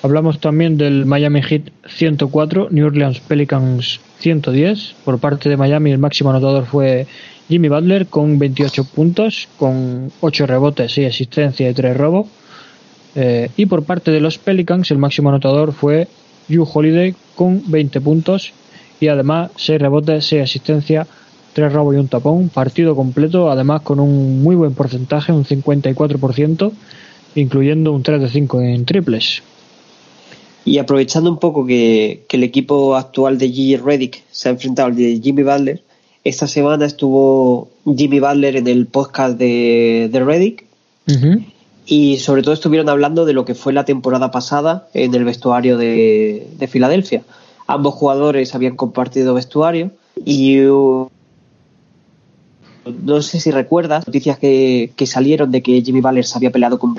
S1: Hablamos también del Miami Heat 104, New Orleans Pelicans 110. Por parte de Miami el máximo anotador fue Jimmy Butler con 28 puntos, con 8 rebotes, 6 asistencias y 3 robos. Eh, y por parte de los Pelicans el máximo anotador fue Hugh Holiday con 20 puntos y además 6 rebotes, 6 asistencias, 3 robos y un tapón. Partido completo, además con un muy buen porcentaje, un 54%, incluyendo un 3 de 5 en triples.
S2: Y aprovechando un poco que, que el equipo actual de Gigi Reddick se ha enfrentado al de Jimmy Butler, esta semana estuvo Jimmy Butler en el podcast de, de Reddick y sobre todo estuvieron hablando de lo que fue la temporada pasada en el vestuario de, de Filadelfia. Ambos jugadores habían compartido vestuario y uh, no sé si recuerdas noticias que, que salieron de que Jimmy Butler se había peleado con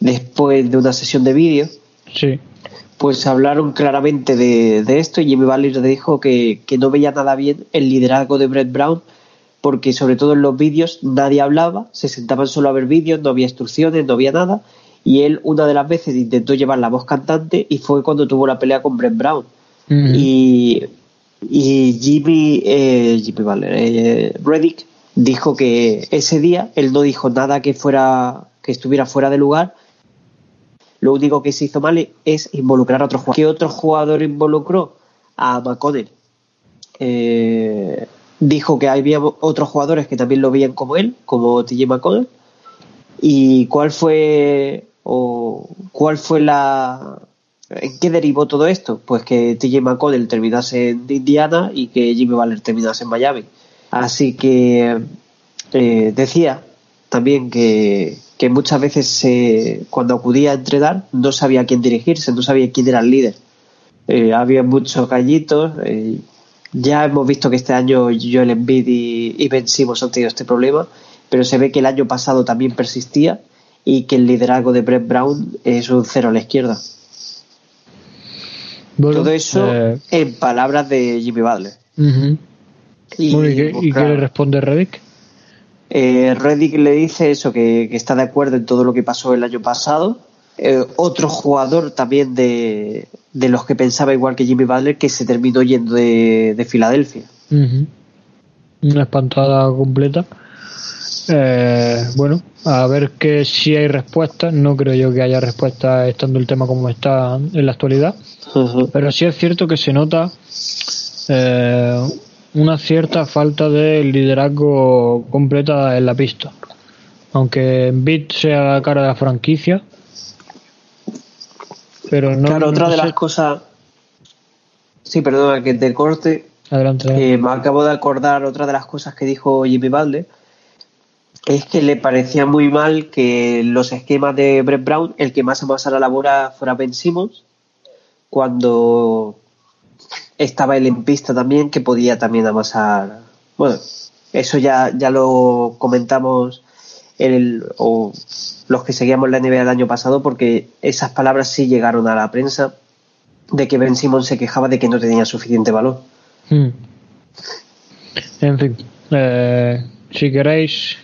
S2: después de una sesión de vídeo
S1: Sí.
S2: Pues hablaron claramente de, de esto y Jimmy Butler dijo que, que no veía nada bien el liderazgo de Brett Brown porque sobre todo en los vídeos nadie hablaba, se sentaban solo a ver vídeos, no había instrucciones, no había nada y él una de las veces intentó llevar la voz cantante y fue cuando tuvo la pelea con Brett Brown. Y, y Jimmy, eh, Jimmy Butler, eh, Reddick dijo que ese día él no dijo nada que fuera que estuviera fuera de lugar lo único que se hizo mal es involucrar a otro jugador. ¿Qué otro jugador involucró? A McConnell. Eh, dijo que había otros jugadores que también lo veían como él, como TJ McConnell. ¿Y cuál fue o cuál fue la en qué derivó todo esto? Pues que TJ McConnell terminase en Indiana y que Jimmy Butler terminase en Miami. Así que eh, decía también que, que muchas veces cuando acudía a entrenar no sabía a quién dirigirse, no sabía quién era el líder. Eh, había muchos gallitos. Eh, ya hemos visto que este año Joel Embiid y, y Ben Simmons han tenido este problema, pero se ve que el año pasado también persistía y que el liderazgo de Brett Brown es un cero a la izquierda. Todo eso eh, en palabras de Jimmy Butler.
S1: y, qué, le responde Reddick?
S2: Eh, Reddick le dice eso, que, está de acuerdo en todo lo que pasó el año pasado. Eh, otro jugador también de, los que pensaba igual que Jimmy Butler que se terminó yendo de, Filadelfia.
S1: Una espantada completa. Eh, bueno, a ver que si hay respuestas. No creo yo que haya respuestas estando el tema como está en la actualidad. Pero sí es cierto que se nota eh, una cierta falta de liderazgo completa en la pista. Aunque Bit sea la cara de la franquicia. Pero no.
S2: Claro, otra de las cosas. Sí, perdona que te corte.
S1: Adelante.
S2: Eh, me acabo de acordar otra de las cosas que dijo Jimmy Balde es que le parecía muy mal que los esquemas de Brett Brown, el que más amasara la bola fuera Ben Simmons, cuando estaba él en pista también, que podía también amasar. Bueno, eso ya, ya lo comentamos el, o los que seguíamos la NBA el año pasado, porque esas palabras sí llegaron a la prensa de que Ben Simmons se quejaba de que no tenía suficiente valor. Hmm.
S1: En fin, eh, si queréis,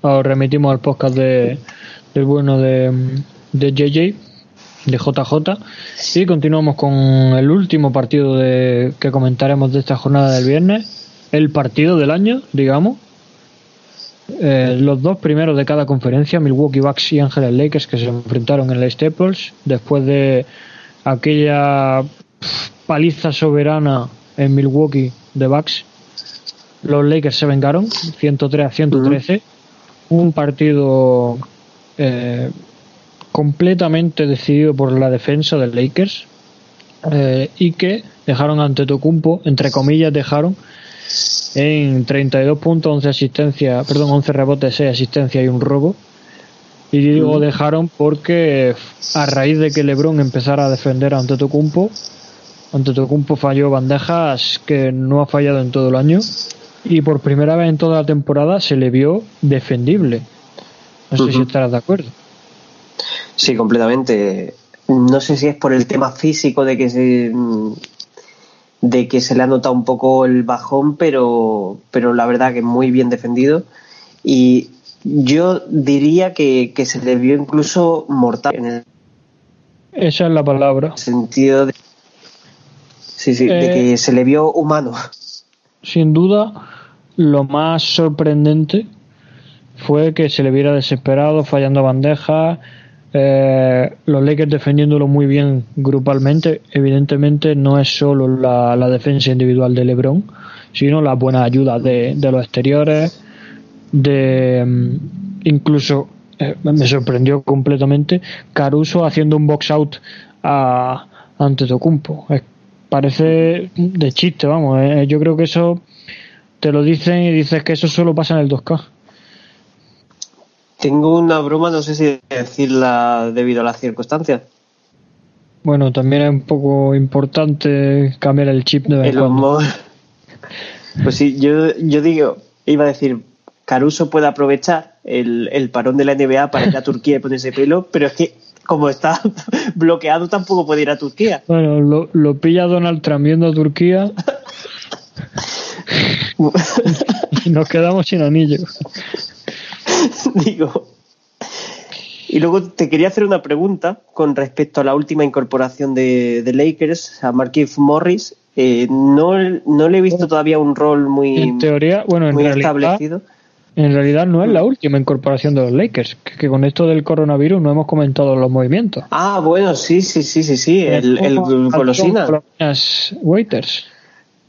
S1: os remitimos al podcast de, del bueno de, de JJ, de JJ, y continuamos con el último partido de, que comentaremos de esta jornada del viernes, el partido del año, digamos. Eh, los dos primeros de cada conferencia, Milwaukee Bucks y Ángeles Lakers, que se enfrentaron en la Staples después de aquella paliza soberana en Milwaukee de Bucks. Los Lakers se vengaron, 103 a 113 un partido eh, completamente decidido por la defensa del Lakers eh, y que dejaron ante Tocumpo, entre comillas dejaron en 32 puntos, 11 asistencias, perdón, 11 rebotes, 6 asistencias y un robo. Y digo dejaron porque a raíz de que LeBron empezara a defender ante Tocumpo, ante Tocumpo falló bandejas que no ha fallado en todo el año y por primera vez en toda la temporada se le vio defendible. No sé si estarás de acuerdo.
S2: Sí, completamente. No sé si es por el tema físico de que se de que se le ha notado un poco el bajón, pero, pero la verdad que muy bien defendido. Y yo diría que, se le vio incluso mortal en el
S1: Esa es la palabra.
S2: sentido de, sí, sí, de que eh, se le vio humano.
S1: Sin duda, lo más sorprendente fue que se le viera desesperado, fallando bandejas, eh, los Lakers defendiéndolo muy bien grupalmente. Evidentemente no es solo la, defensa individual de LeBron, sino la buena ayuda de, los exteriores, de mm, incluso eh, me sorprendió completamente Caruso haciendo un box out a, ante Tocumpo. parece de chiste, vamos. Eh, yo creo que eso te lo dicen y dices que eso solo pasa en el 2K.
S2: Tengo una broma, no sé si decirla debido a las circunstancias.
S1: Bueno, también es un poco importante cambiar el chip de vez
S2: Pues sí, yo, yo digo, iba a decir, Caruso puede aprovechar el, parón de la NBA para ir a Turquía y ponerse pelo, pero es que como está <laughs> bloqueado tampoco puede ir a Turquía.
S1: Bueno, lo, lo pilla Donald Trump viendo a Turquía <laughs> <laughs> y nos quedamos sin anillo. <laughs>
S2: Digo. Y luego te quería hacer una pregunta con respecto a la última incorporación de, Lakers, a Marquise Morris. Eh, no, no, le he visto todavía un rol muy,
S1: en teoría, bueno, en realidad, establecido. En realidad no es la última incorporación de los Lakers, que, con esto del coronavirus no hemos comentado los movimientos.
S2: Ah, bueno, sí, sí, sí, sí, sí, el, el,
S1: Waiters.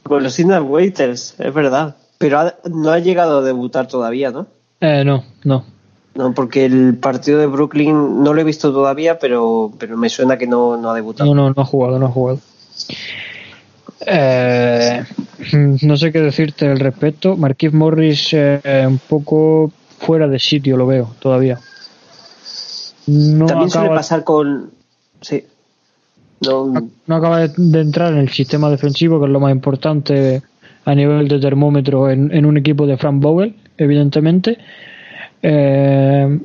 S2: Golosinas Waiters, es verdad. Pero no ha llegado a debutar todavía, ¿no?
S1: Eh, no, no.
S2: No, porque el partido de Brooklyn no lo he visto todavía, pero, pero me suena que no, no ha debutado.
S1: No, no, no ha jugado, no ha jugado. Eh, no sé qué decirte al respecto. Marquis Morris eh, un poco fuera de sitio lo veo todavía.
S2: no También suele pasar con. Sí.
S1: No, acaba de, entrar en el sistema defensivo, que es lo más importante a nivel de termómetro en, un equipo de Frank Bowell, evidentemente. Eh,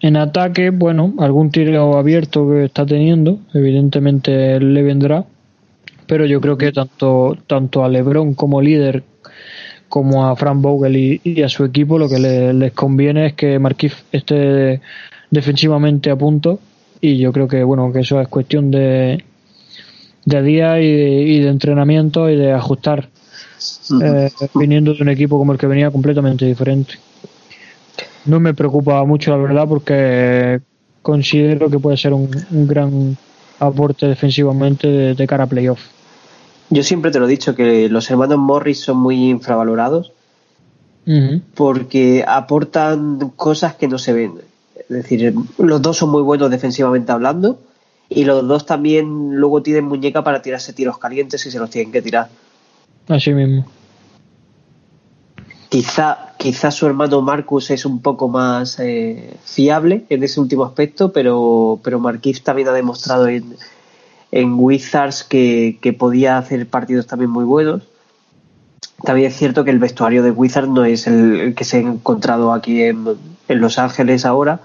S1: en ataque, bueno, algún tiro abierto que está teniendo, evidentemente le vendrá, pero yo creo que tanto, tanto a LeBron como líder como a Frank Vogel y, a su equipo lo que les conviene es que Marquis esté defensivamente a punto y yo creo que bueno que eso es cuestión de, de día y de, entrenamiento y de ajustar eh, viniendo de un equipo como el que venía completamente diferente no me preocupa mucho la verdad porque considero que puede ser un, gran aporte defensivamente de cara a playoff
S2: yo siempre te lo he dicho que los hermanos Morris son muy infravalorados porque aportan cosas que no se ven. Es decir, los dos son muy buenos defensivamente hablando y los dos también luego tienen muñeca para tirarse tiros calientes si se los tienen que tirar.
S1: Así mismo.
S2: Quizá, quizá su hermano Marcus es un poco más eh, fiable en ese último aspecto, pero, pero Marquis también ha demostrado en, en Wizards que, podía hacer partidos también muy buenos. También es cierto que el vestuario de Wizards no es el, que se ha encontrado aquí en, Los Ángeles ahora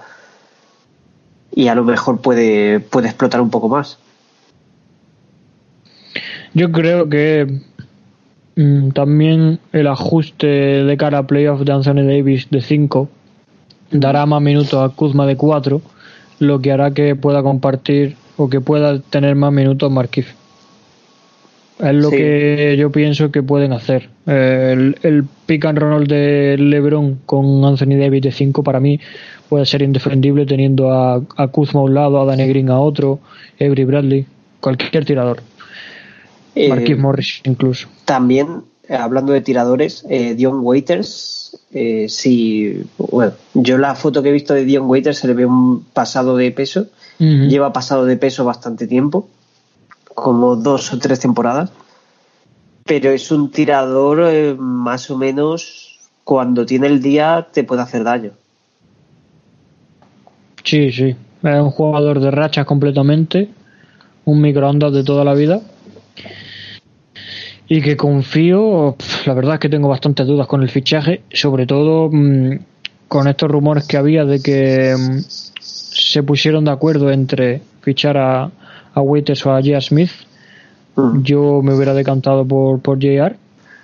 S2: y a lo mejor puede, puede explotar un poco más.
S1: Yo creo que también el ajuste de cara a playoff de Anthony Davis de 5 dará más minutos a Kuzma de 4, lo que hará que pueda compartir o que pueda tener más minutos Marquis. Es lo que yo pienso que pueden hacer. El, el, pick and roll de LeBron con Anthony Davis de 5 para mí puede ser indefendible teniendo a, a Kuzma a un lado, a Danny Green a otro, Avery Bradley, cualquier tirador. Eh, Marquis Morris incluso.
S2: También, eh, hablando de tiradores, eh, Dion Waiters, si, bueno, yo la foto que he visto de Dion Waiters se le ve un pasado de peso Lleva pasado de peso bastante tiempo, como dos o tres temporadas, pero es un tirador eh, más o menos cuando tiene el día te puede hacer daño.
S1: Sí, sí, es un jugador de rachas completamente, un microondas de toda la vida y que confío, la verdad es que tengo bastantes dudas con el fichaje, sobre todo mm, con estos rumores que había de que mm, se pusieron de acuerdo entre fichar a, a Waiters o a J.R. Smith, mm. yo me hubiera decantado por, por JR.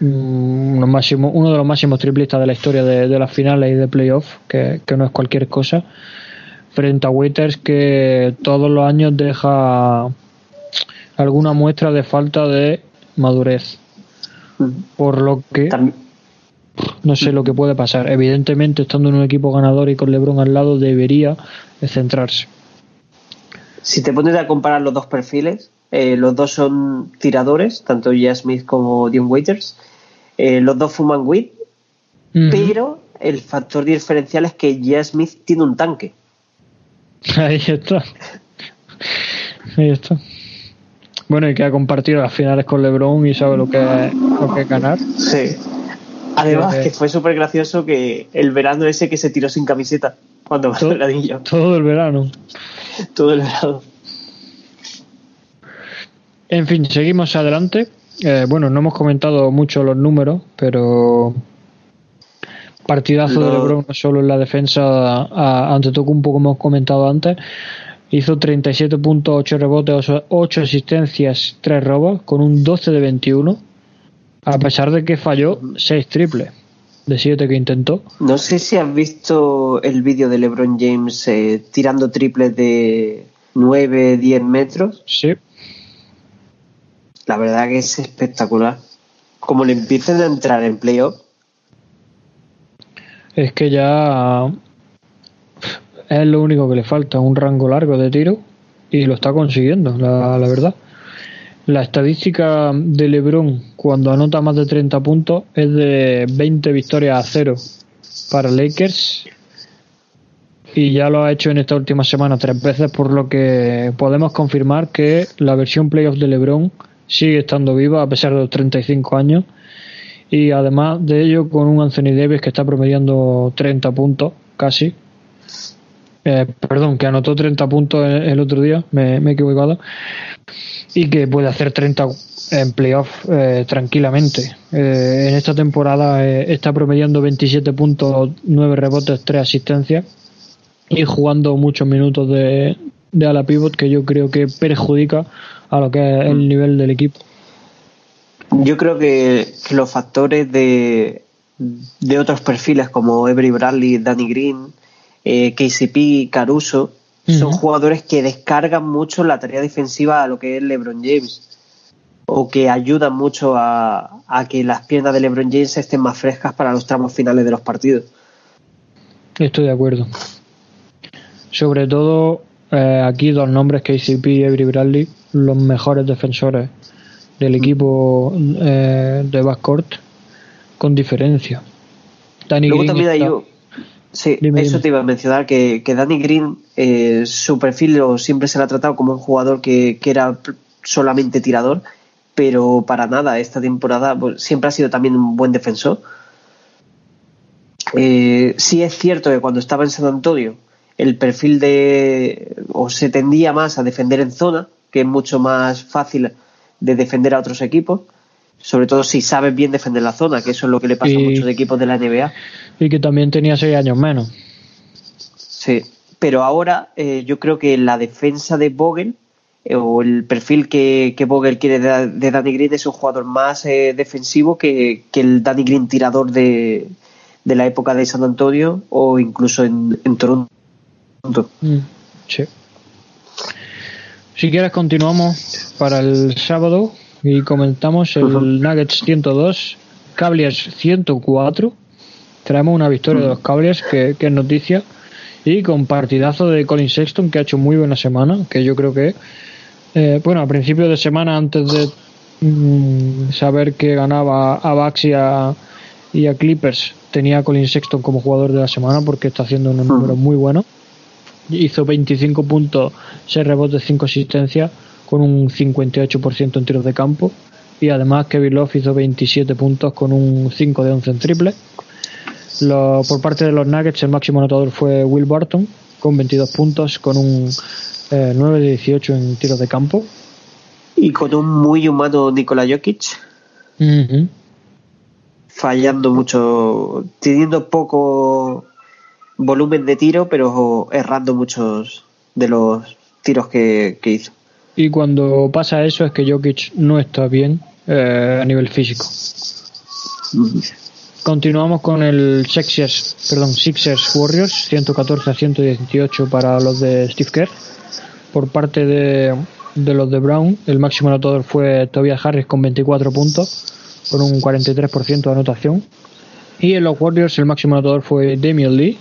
S1: Uno, máximo, uno de los máximos triplistas de la historia de, de las finales y de playoff, que, que no es cualquier cosa, frente a Waiters que todos los años deja alguna muestra de falta de madurez. Por lo que no sé lo que puede pasar. Evidentemente, estando en un equipo ganador y con LeBron al lado, debería centrarse.
S2: Si te pones a comparar los dos perfiles, eh, los dos son tiradores, tanto J. Smith como Dion Waiters. Eh, los dos fuman weed, pero el factor diferencial es que J. Smith tiene un tanque. <laughs>
S1: Ahí está. Ahí está. Bueno, y que ha compartido las finales con LeBron y sabe lo que lo que es ganar.
S2: Sí. Además, que fue súper gracioso que el verano ese que se tiró sin camiseta cuando
S1: todo, el anillo. Todo el verano.
S2: todo el verano.
S1: En fin, seguimos adelante. Eh, bueno, no hemos comentado mucho los números, pero partidazo de LeBron no solo en la defensa ante Tocumpo como hemos comentado antes. Hizo 37.8 rebotes, 8 asistencias, 3 robos, con un 12 de 21 a pesar de que falló seis triples de siete que intentó.
S2: No sé si has visto el vídeo de LeBron James eh, tirando triples de 9, 10 metros.
S1: Sí.
S2: La verdad que es espectacular. Como le empiezan a entrar en playoff.
S1: Es que ya es lo único que le falta, un rango largo de tiro y lo está consiguiendo, la verdad. La estadística de LeBron cuando anota más de 30 puntos es de 20 victorias a 0 para Lakers y ya lo ha hecho en esta última semana tres veces, por lo que podemos confirmar que la versión playoff de LeBron sigue estando viva a pesar de los 35 años y además de ello con un Anthony Davis que está promediando 30 puntos casi eh, perdón, que anotó 30 puntos el, otro día, me, he equivocado, y que puede hacer 30 en playoff eh, tranquilamente. Eh, en esta temporada está promediando 27 puntos, 9 rebotes, 3 asistencias y jugando muchos minutos de, de ala pivot que yo creo que perjudica a lo que es el nivel del equipo.
S2: Yo creo que, los factores de, de otros perfiles como Every Bradley, Danny Green, eh, KCP, Caruso, son jugadores que descargan mucho la tarea defensiva a lo que es LeBron James o que ayudan mucho a, a que las piernas de LeBron James estén más frescas para los tramos finales de los partidos.
S1: Estoy de acuerdo. Sobre todo eh, aquí dos nombres, KCP y Avery Bradley, los mejores defensores del equipo eh, de backcourt con diferencia.
S2: Luego también hay Sí, eso te iba a mencionar, que, que Danny Green, eh, su perfil siempre se le ha tratado como un jugador que, era solamente tirador, pero para nada, esta temporada pues, siempre ha sido también un buen defensor. Eh, sí es cierto que cuando estaba en San Antonio el perfil de o se tendía más a defender en zona, que es mucho más fácil de defender a otros equipos, sobre todo si sabes bien defender la zona, que eso es lo que le pasa a muchos equipos de la NBA.
S1: Y que también tenía seis años menos.
S2: Sí, pero ahora eh, yo creo que la defensa de Vogel eh, o el perfil que, que Vogel quiere de, Danny Green es un jugador más eh, defensivo que, el Danny Green tirador de, de, la época de San Antonio o incluso en Toronto.
S1: Mm, si quieres continuamos para el sábado y comentamos el Nuggets 102, Cavaliers 104. Traemos una victoria de los Cavaliers que, es noticia. Y con partidazo de Colin Sexton que ha hecho muy buena semana, que yo creo que eh, bueno, a principio de semana antes de mm, saber que ganaba a Bucks y a, y a Clippers tenía a Colin Sexton como jugador de la semana porque está haciendo unos números muy buenos. Hizo 25 puntos, 6 rebotes, 5 asistencias, con un 58% en tiros de campo. Y además Kevin Love hizo 27 puntos con un 5 de 11 en triple. por parte de los Nuggets, el máximo anotador fue Will Barton, con 22 puntos, con un 9 eh, de 18 en tiros de campo.
S2: Y con un muy humano Nikola Jokic. Fallando mucho, teniendo poco volumen de tiro, pero errando muchos de los tiros que, hizo.
S1: Y cuando pasa eso es que Jokic no está bien eh, a nivel físico. Continuamos con el Sixers, perdón, Sixers Warriors, 114 a 118 para los de Steve Kerr. Por parte de, de los de Brown, el máximo anotador fue Tobias Harris con 24 puntos, con un 43% de anotación. Y en los Warriors el máximo anotador fue Damian Lee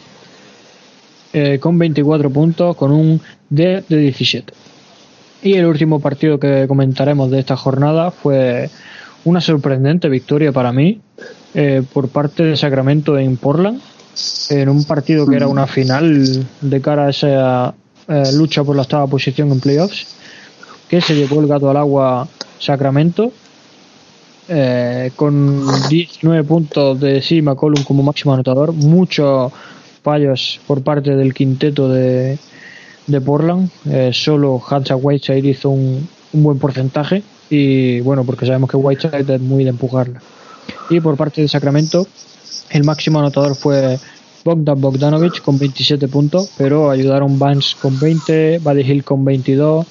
S1: eh, con 24 puntos, con un D de 17. Y el último partido que comentaremos de esta jornada fue una sorprendente victoria para mí eh, por parte de Sacramento en Portland, en un partido que era una final de cara a esa eh, lucha por la octava posición en playoffs, que se llevó el gato al agua Sacramento, con 19 puntos de C. McCollum como máximo anotador, mucho fallos por parte del quinteto de, de Portland. Eh, solo Hansa Whiteside hizo un, un, buen porcentaje y bueno, porque sabemos que Whiteside es muy de empujarla. Y por parte de Sacramento, el máximo anotador fue Bogdan Bogdanovic con 27 puntos, pero ayudaron Vance con 20, Buddy Hill con 22,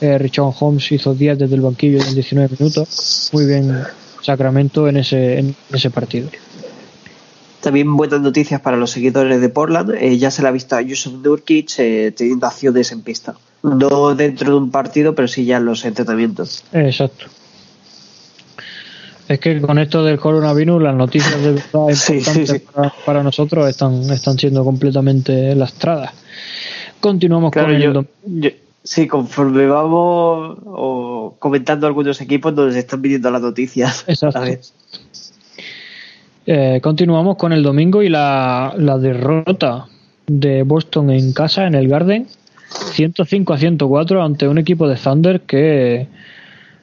S1: eh, Richard Holmes hizo 10 desde el banquillo en 19 minutos. Muy bien Sacramento en ese, en ese partido.
S2: También buenas noticias para los seguidores de Portland. Eh, ya se le ha visto a Yusuf Nurkic eh, teniendo acciones en pista. No dentro de un partido, pero sí ya en los entrenamientos.
S1: Exacto. Es que con esto del coronavirus las noticias de verdad <laughs> Para, nosotros están, están siendo completamente lastradas. Continuamos con el...
S2: sí, conforme vamos o comentando algunos equipos nos están pidiendo las noticias. <laughs> Exacto.
S1: Eh, continuamos con el domingo y la, la, derrota de Boston en casa, en el Garden, 105 a 104 ante un equipo de Thunder que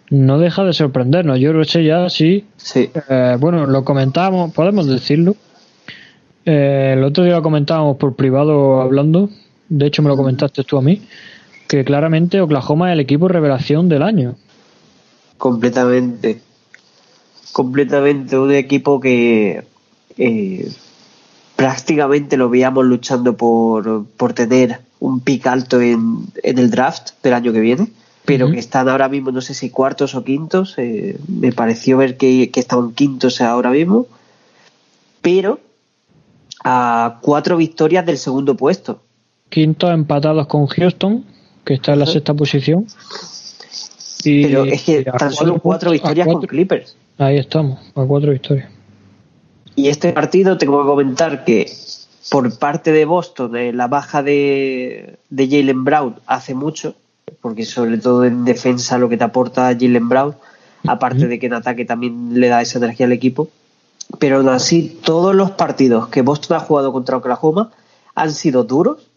S1: no deja de sorprendernos. Yo lo sé ya, sí.
S2: sí.
S1: Eh, bueno, lo comentábamos, podemos decirlo. Eh, el otro día lo comentábamos por privado hablando. de hecho me lo comentaste tú a mí, que claramente Oklahoma es el equipo revelación del año.
S2: Completamente. Completamente un equipo que eh, prácticamente lo veíamos luchando por, por tener un pick alto en, en, el draft del año que viene, pero que están ahora mismo, no sé si cuartos o quintos. Eh, me pareció ver que, que estaban quintos ahora mismo, pero a cuatro victorias del segundo puesto.
S1: Quintos empatados con Houston, que está en la sexta posición.
S2: Pero es que tan solo cuatro victorias con Clippers.
S1: Ahí estamos, a cuatro victorias.
S2: Y este partido tengo que comentar que por parte de Boston, la baja de, de Jalen Brown hace mucho, porque sobre todo en defensa lo que te aporta Jalen Brown, aparte de que en ataque también le da esa energía al equipo. Pero aún así, todos los partidos que Boston ha jugado contra Oklahoma han sido duros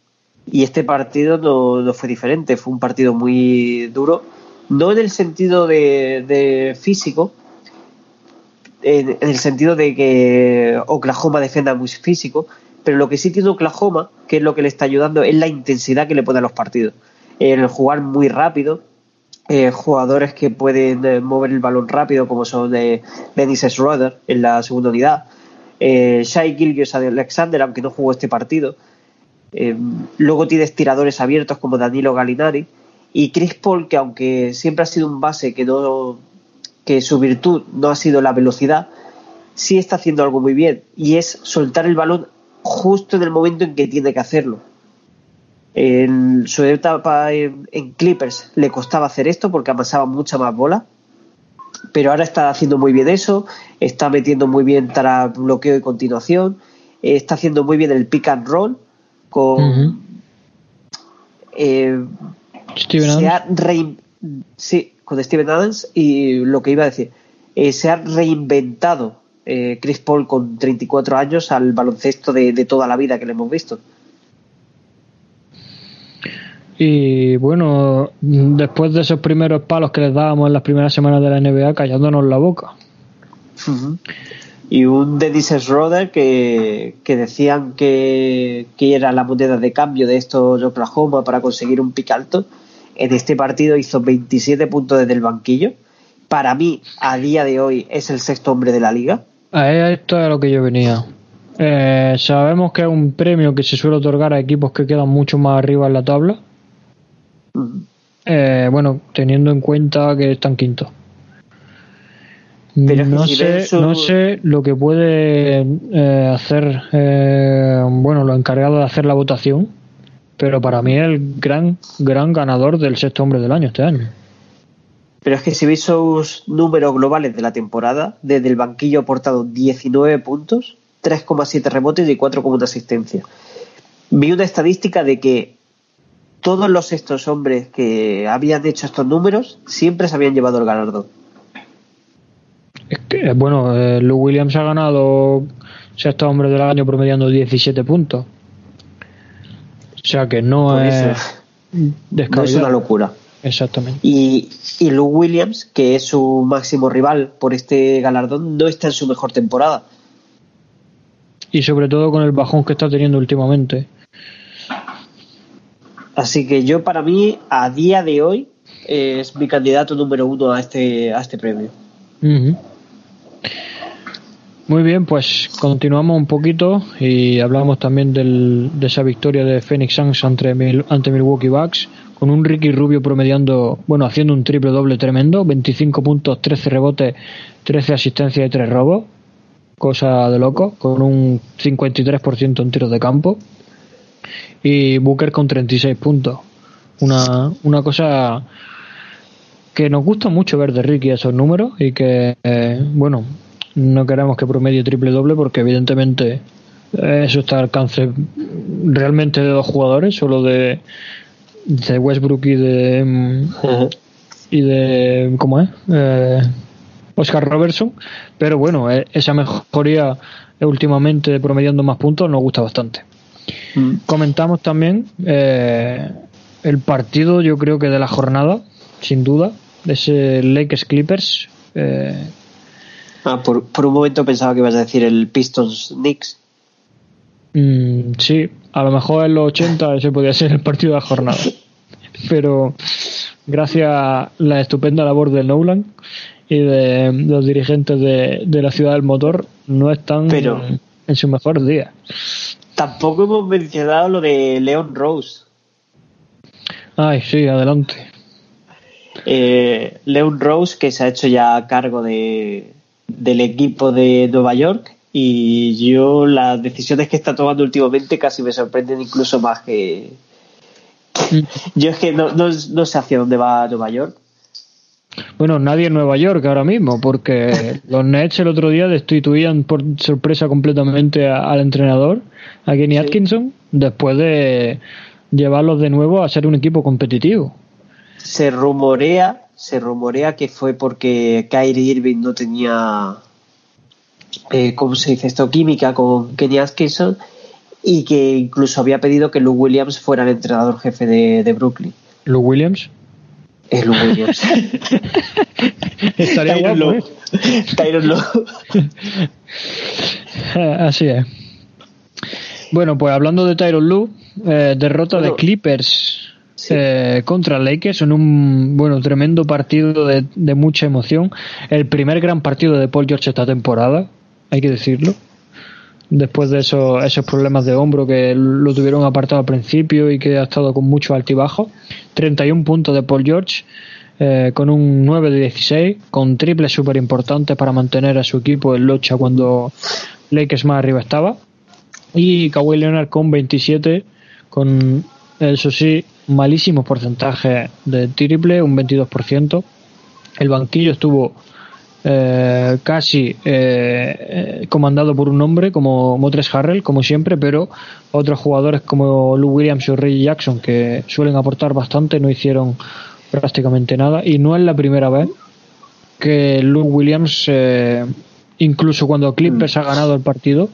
S2: y este partido no, fue diferente, fue un partido muy duro, no en el sentido de, físico, en, el sentido de que Oklahoma defienda muy físico, pero lo que sí tiene Oklahoma, que es lo que le está ayudando, es la intensidad que le pone a los partidos. El jugar muy rápido, eh, jugadores que pueden eh, mover el balón rápido, como son de eh, Dennis Schroeder en la segunda unidad, eh, Shai Gilgios Alexander, aunque no jugó este partido. luego tienes tiradores abiertos como Danilo Galinari y Chris Paul, que aunque siempre ha sido un base que no que su virtud no ha sido la velocidad, sí está haciendo algo muy bien. Y es soltar el balón justo en el momento en que tiene que hacerlo. En su etapa en, Clippers le costaba hacer esto porque amasaba mucha más bola, pero ahora está haciendo muy bien eso, está metiendo muy bien para bloqueo y continuación, está haciendo muy bien el pick and roll con
S1: eh, Steven
S2: Adams. sí, con Steven Adams y lo que iba a decir, eh, se ha reinventado eh, Chris Paul con 34 años al baloncesto de, toda la vida que le hemos visto.
S1: Y bueno, después de esos primeros palos que les dábamos en las primeras semanas de la NBA, callándonos la boca.
S2: Y un Dennis Schroeder que, que decían que, que, era la moneda de cambio de estos Oklahoma para conseguir un pick alto. En este partido hizo 27 puntos desde el banquillo. Para mí, a día de hoy, es el sexto hombre de la liga.
S1: Esto es a lo que yo venía. Eh, sabemos que es un premio que se suele otorgar a equipos que quedan mucho más arriba en la tabla. Eh, bueno, teniendo en cuenta que están quintos. no, sé, no sé lo que puede eh, hacer, bueno, lo encargado de hacer la votación, pero para mí es el gran, gran ganador del sexto hombre del año este año.
S2: Pero es que si veis sus números globales de la temporada, desde el banquillo ha aportado 19 puntos, 3,7 rebotes y 4,1 asistencia. Vi una estadística de que todos los estos hombres que habían hecho estos números siempre se habían llevado el galardón.
S1: Es que, bueno, eh, Lou Williams ha ganado sexto hombre del año promediando 17 puntos. O sea que no es.
S2: No es una locura.
S1: Exactamente.
S2: Y, y Lou Williams, que es su máximo rival por este galardón, no está en su mejor temporada.
S1: Y sobre todo con el bajón que está teniendo últimamente.
S2: Así que yo para mí, a día de hoy, es mi candidato número uno a este, a este premio.
S1: Muy bien, pues continuamos un poquito y hablamos también del, de esa victoria de Phoenix Suns ante, ante Milwaukee Bucks con un Ricky Rubio promediando, bueno, haciendo un triple doble tremendo, 25 puntos, 13 rebotes, 13 asistencias y 3 robos, cosa de loco, con un 53% en tiros de campo, y Booker con 36 puntos. Una, una cosa que nos gusta mucho ver de Ricky esos números y que, eh, bueno, no queremos que promedie triple doble porque evidentemente eso está al alcance realmente de dos jugadores, solo de, de Westbrook y de y de ¿cómo es? Eh, Oscar Robertson pero bueno eh, esa mejoría últimamente promediando más puntos nos gusta bastante mm. comentamos también eh, el partido yo creo que de la jornada sin duda de ese Lakers Clippers
S2: ah, por, por un momento pensaba que ibas a decir el Pistons Knicks
S1: Mm, sí, a lo mejor en los 80 ese podía ser el partido de la jornada. Pero gracias a la estupenda labor de Nolan y de los dirigentes de, de la ciudad del motor, no están
S2: Pero-
S1: en su mejor día.
S2: Tampoco hemos mencionado lo de Leon Rose.
S1: Ay, sí, adelante.
S2: Eh, Leon Rose, que se ha hecho ya cargo de, del equipo de Nueva York. Y yo, las decisiones que está tomando últimamente casi me sorprenden incluso más que. Yo es que no, no, no sé hacia dónde va Nueva York.
S1: Bueno, nadie en Nueva York ahora mismo, porque <laughs> los Nets el otro día destituían por sorpresa completamente a- al entrenador, a Kenny Atkinson, después de llevarlos de nuevo a ser un equipo competitivo.
S2: Se rumorea, se rumorea que fue porque Kyrie Irving no tenía, eh, ¿cómo se dice esto? Química con Kenny Atkinson y que incluso había pedido que Lou Williams fuera el entrenador jefe de, de Brooklyn.
S1: Lou Williams.
S2: Es Lou Williams. <laughs>
S1: Estaría
S2: Tyronn
S1: guapo,
S2: Lue. Tyronn Lue.
S1: ¿eh? <laughs> Así es. Bueno, pues hablando de Tyron Lue, eh, derrota de Clippers
S2: sí.
S1: eh, contra Lakers en un bueno tremendo partido de, de mucha emoción. El primer gran partido de Paul George esta temporada, hay que decirlo. Después de esos, problemas de hombro que lo tuvieron apartado al principio y que ha estado con mucho altibajo. 31 puntos de Paul George, eh, con un 9 de 16, con triples súper importantes para mantener a su equipo en lucha cuando Lakers más arriba estaba. Y Kawhi Leonard con 27, con eso sí, malísimos porcentajes de triple, un 22%. El banquillo estuvo eh, casi eh, comandado por un hombre como Motres Harrell, como siempre, pero otros jugadores como Lou Williams o Ray Jackson, que suelen aportar bastante, no hicieron prácticamente nada. Y no es la primera vez que Lou Williams, eh, incluso cuando Clippers ha ganado el partido,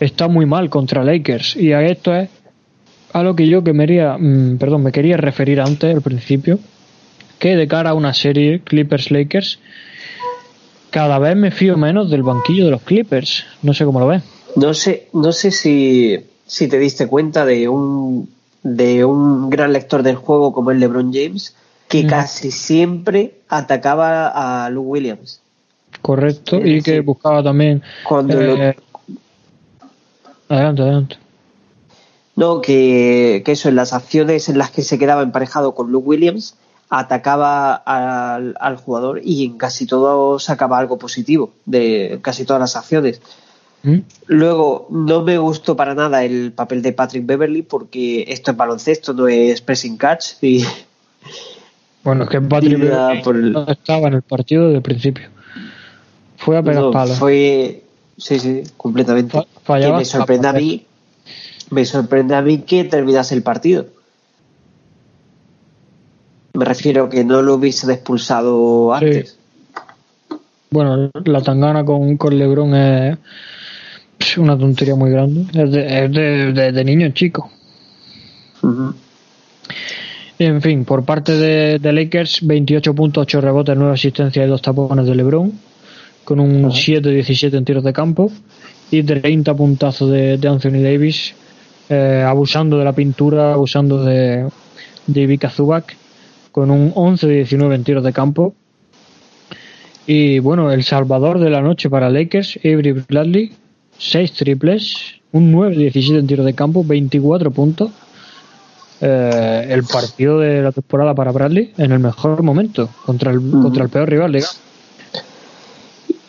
S1: está muy mal contra Lakers. Y a esto es a lo que yo que me quería, mm, perdón, me quería referir antes, al principio, que de cara a una serie Clippers-Lakers, cada vez me fío menos del banquillo de los Clippers. No sé cómo lo ves.
S2: No sé, no sé si, si te diste cuenta de un, de un gran lector del juego como el LeBron James, que
S1: Mm.
S2: casi siempre atacaba a Lou Williams.
S1: Correcto. Y que buscaba también.
S2: Cuando lo-
S1: eh, Adelante, adelante.
S2: No, que, que eso, en las acciones en las que se quedaba emparejado con Luke Williams, atacaba al, al jugador y en casi todo sacaba algo positivo de casi todas las acciones.
S1: ¿Mm?
S2: Luego, no me gustó para nada el papel de Patrick Beverly porque esto es baloncesto, no es pressing catch. Y <laughs>
S1: Bueno, es que Patrick
S2: el-
S1: no estaba en el partido desde el principio. Fue a pegar
S2: no,
S1: palos.
S2: fue. Sí, sí, completamente.
S1: Fa- fallaba
S2: que me sorprende a mí. Me sorprende a mí que terminase el partido. Me refiero que no lo hubiesen expulsado
S1: Sí.
S2: antes.
S1: Bueno, la tangana con, con Lebron es es una tontería muy grande. Es de, es de, de- de niño chico. En fin, por parte de, de Lakers, 28 puntos, 8 rebotes, 9 asistencias y 2 tapones de LeBron, con un 7-17 en tiros de campo y 30 puntazos de, de Anthony Davis, eh, abusando de la pintura, abusando de, de Ivica Zubac, con un 11-19 en tiros de campo. Y bueno, el salvador de la noche para Lakers, Avery Bradley, 6 triples, un 9-17 en tiros de campo, 24 puntos eh, el partido de la temporada para Bradley en el mejor momento contra el, contra el peor rival digamos.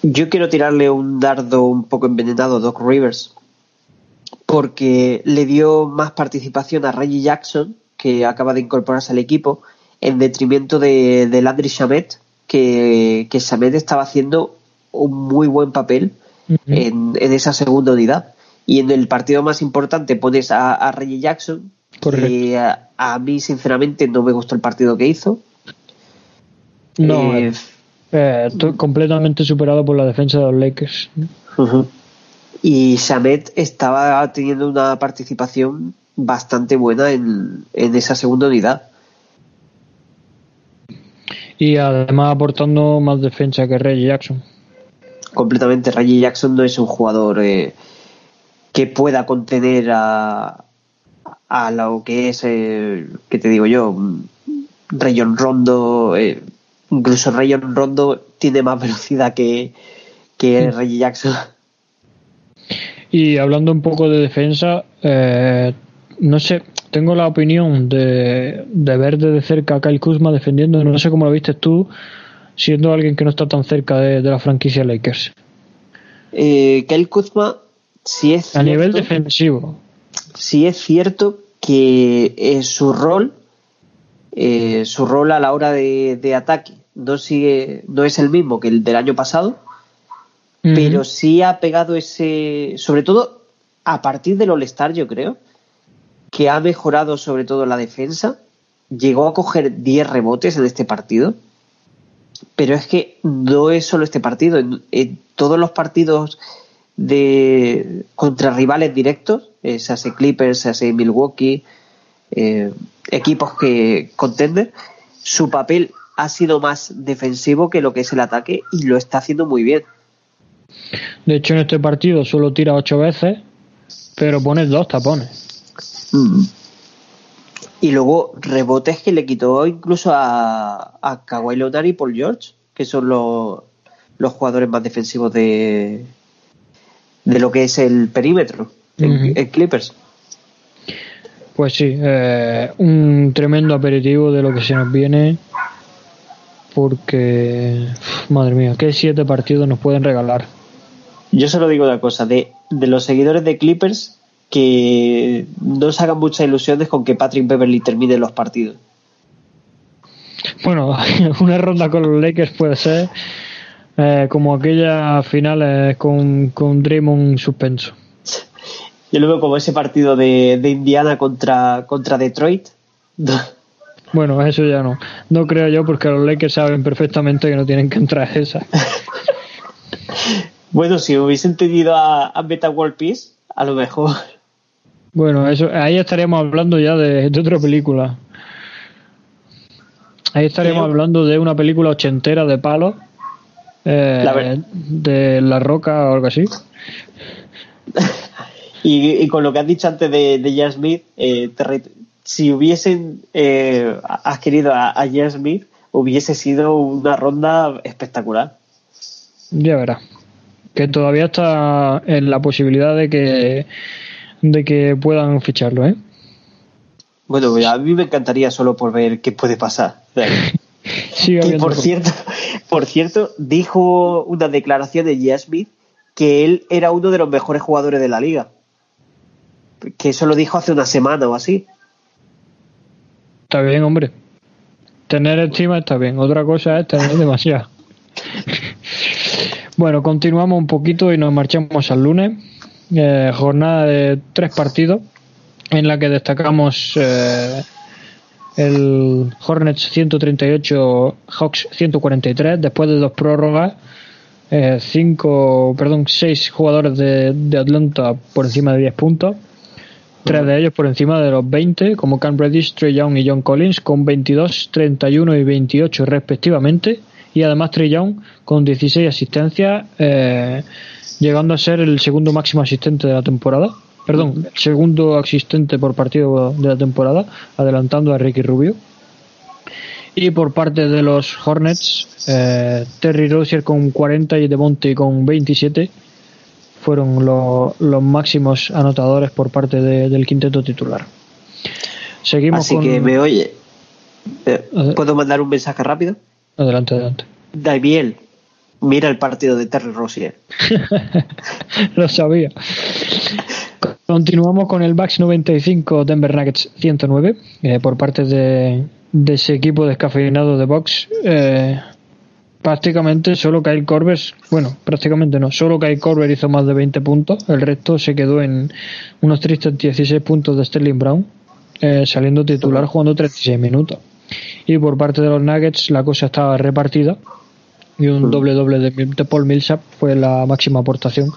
S2: Yo quiero tirarle un dardo un poco envenenado a Doc Rivers porque le dio más participación a Reggie Jackson, que acaba de incorporarse al equipo, en detrimento de, de Landry Shamet, que, que Shamet estaba haciendo un muy buen papel en, en esa segunda unidad. Y en el partido más importante pones a, a Reggie Jackson,
S1: Correcto.
S2: que a, a mí sinceramente no me gustó el partido que hizo.
S1: no
S2: Eh,
S1: eh, completamente superado por la defensa de los Lakers
S2: Ujú. Y Shamet estaba teniendo una participación bastante buena en, en esa segunda unidad.
S1: y además aportando más defensa que Reggie Jackson
S2: Completamente. Reggie Jackson no es un jugador eh, que pueda contener a, a lo que es, eh, que te digo yo, Rayon Rondo, eh, incluso Rayon Rondo tiene más <laughs> velocidad que, que Reggie Jackson.
S1: Y hablando un poco de defensa, eh, no sé, tengo la opinión de, de ver de cerca a Kyle Kuzma defendiendo, no sé cómo lo viste tú, siendo alguien que no está tan cerca de, la franquicia Lakers.
S2: Eh, Kyle Kuzma, si es
S1: a nivel defensivo,
S2: sí es cierto que eh, su rol, eh, su rol a la hora de, ataque no sigue, no es el mismo que el del año pasado, pero sí ha pegado ese, sobre todo a partir del All-Star, yo creo, que ha mejorado sobre todo la defensa. Llegó a coger 10 rebotes en este partido, pero es que no es solo este partido, en todos los partidos de contra rivales directos, eh, se hace Clippers, se hace Milwaukee, eh, equipos que contenden, su papel ha sido más defensivo que lo que es el ataque y lo está haciendo muy bien.
S1: De hecho, en este partido solo tira ocho veces, pero pone dos tapones. Mm.
S2: Y luego rebotes que le quitó incluso a, a Kawhi Leonard y Paul George, que son los, los jugadores más defensivos de, de lo que es el perímetro en, Clippers.
S1: Pues sí, eh, un tremendo aperitivo de lo que se nos viene. Porque, madre mía, qué siete partidos nos pueden regalar.
S2: Yo solo digo una cosa: de, de los seguidores de Clippers, que no se hagan muchas ilusiones con que Patrick Beverly termine los partidos.
S1: Bueno, <laughs> una ronda con los Lakers puede ser, eh, como aquellas finales con, con Draymond suspenso.
S2: Yo lo veo como ese partido de, Indiana contra, contra Detroit. <laughs>
S1: Bueno, eso ya no. No creo yo porque los Lakers saben perfectamente que no tienen que entrar esa. <laughs>
S2: bueno, si hubiesen tenido a, a Beta World Peace, a lo mejor.
S1: Bueno, eso, ahí estaríamos hablando ya de, de otra película. Ahí estaríamos hablando de una película ochentera de palo eh, de La Roca o algo así. <laughs>
S2: y, con lo que has dicho antes de, de Smith, eh, si hubiesen eh, adquirido a, a Smith, hubiese sido una ronda espectacular.
S1: Ya verá. Que todavía está en la posibilidad de que, de que puedan ficharlo, ¿eh?
S2: Bueno, a mí me encantaría solo por ver qué puede pasar. <laughs> por cierto, <laughs> por cierto, dijo una declaración de J. Smith que él era uno de los mejores jugadores de la liga. Que eso lo dijo hace una semana o así.
S1: Está bien, hombre. Tener estima está bien. Otra cosa es tener demasiado. <laughs> bueno, continuamos un poquito y nos marchamos al lunes. Eh, jornada de tres partidos en la que destacamos eh, el Hornets 138, Hawks 143, después de dos prórrogas, eh, cinco, perdón, seis jugadores de, Atlanta por encima de 10 puntos, tres de ellos por encima de los 20, como Cam Reddish, Trey Young y John Collins, con 22, 31 y 28 respectivamente, y además Trey Young con 16 asistencias, eh, llegando a ser el segundo máximo asistente de la temporada perdón, segundo asistente por partido de la temporada, adelantando a Ricky Rubio. Y por parte de los Hornets, eh, Terry Rozier con 40 y Devontae con 27 fueron los máximos anotadores por parte del quinteto titular.
S2: Seguimos Así que me oye. Eh, ¿Puedo mandar un mensaje rápido?
S1: Adelante, adelante.
S2: Daviel, mira el partido de Terry Rozier. <laughs>
S1: Lo sabía. Continuamos con el Bucks 95, Denver Nuggets 109, eh, por parte de, ese equipo descafeinado de Bucks. Eh, prácticamente solo Kyle Korver, bueno, prácticamente no, solo Kyle Korver hizo más de 20 puntos, el resto se quedó en unos tristes 16 puntos de Sterling Brown, eh, saliendo titular jugando 36 minutos. Y por parte de los Nuggets la cosa estaba repartida y un doble doble de, Paul Millsap fue la máxima aportación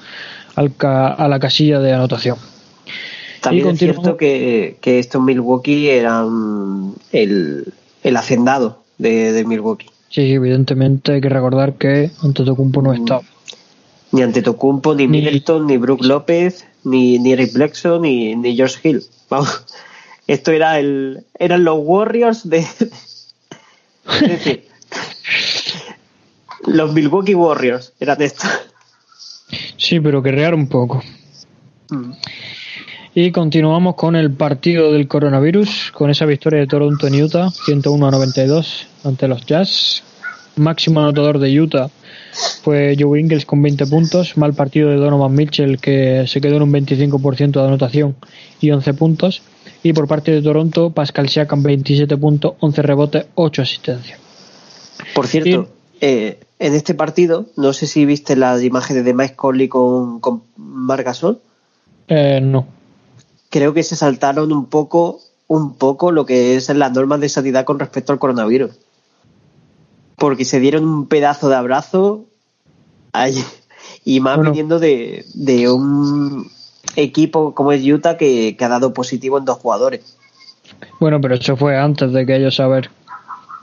S1: al a la casilla de anotación.
S2: También es cierto que, que estos Milwaukee eran el, el hacendado de, Milwaukee.
S1: Sí, evidentemente hay que recordar que Antetokounmpo no mm. estaba.
S2: Ni ante Tocumpo, ni, Middleton, ni Brook López, ni, ni Eric Blackson, ni, ni George Hill. Vamos, <laughs> esto era el, eran los Warriors de... es decir, los Milwaukee Warriors eran estos.
S1: Sí, pero que rear un poco. Mm. Y continuamos con el partido del coronavirus, con esa victoria de Toronto en Utah, 101 a 92 ante los Jazz. Máximo anotador de Utah fue Joe Ingles con 20 puntos. Mal partido de Donovan Mitchell, que se quedó en un 25% de anotación y 11 puntos. Y por parte de Toronto, Pascal Siakam 27 puntos, 11 rebotes, 8 asistencias.
S2: Por cierto, eh, en este partido, no sé si viste las imágenes de Mike Conley con, con Margasol.
S1: Eh, no
S2: creo que se saltaron un poco, un poco lo que es las normas de sanidad con respecto al coronavirus. Porque se dieron un pedazo de abrazo y más viniendo de, un equipo como es Utah que, ha dado positivo en dos jugadores.
S1: Bueno, pero eso fue antes de que ellos saber.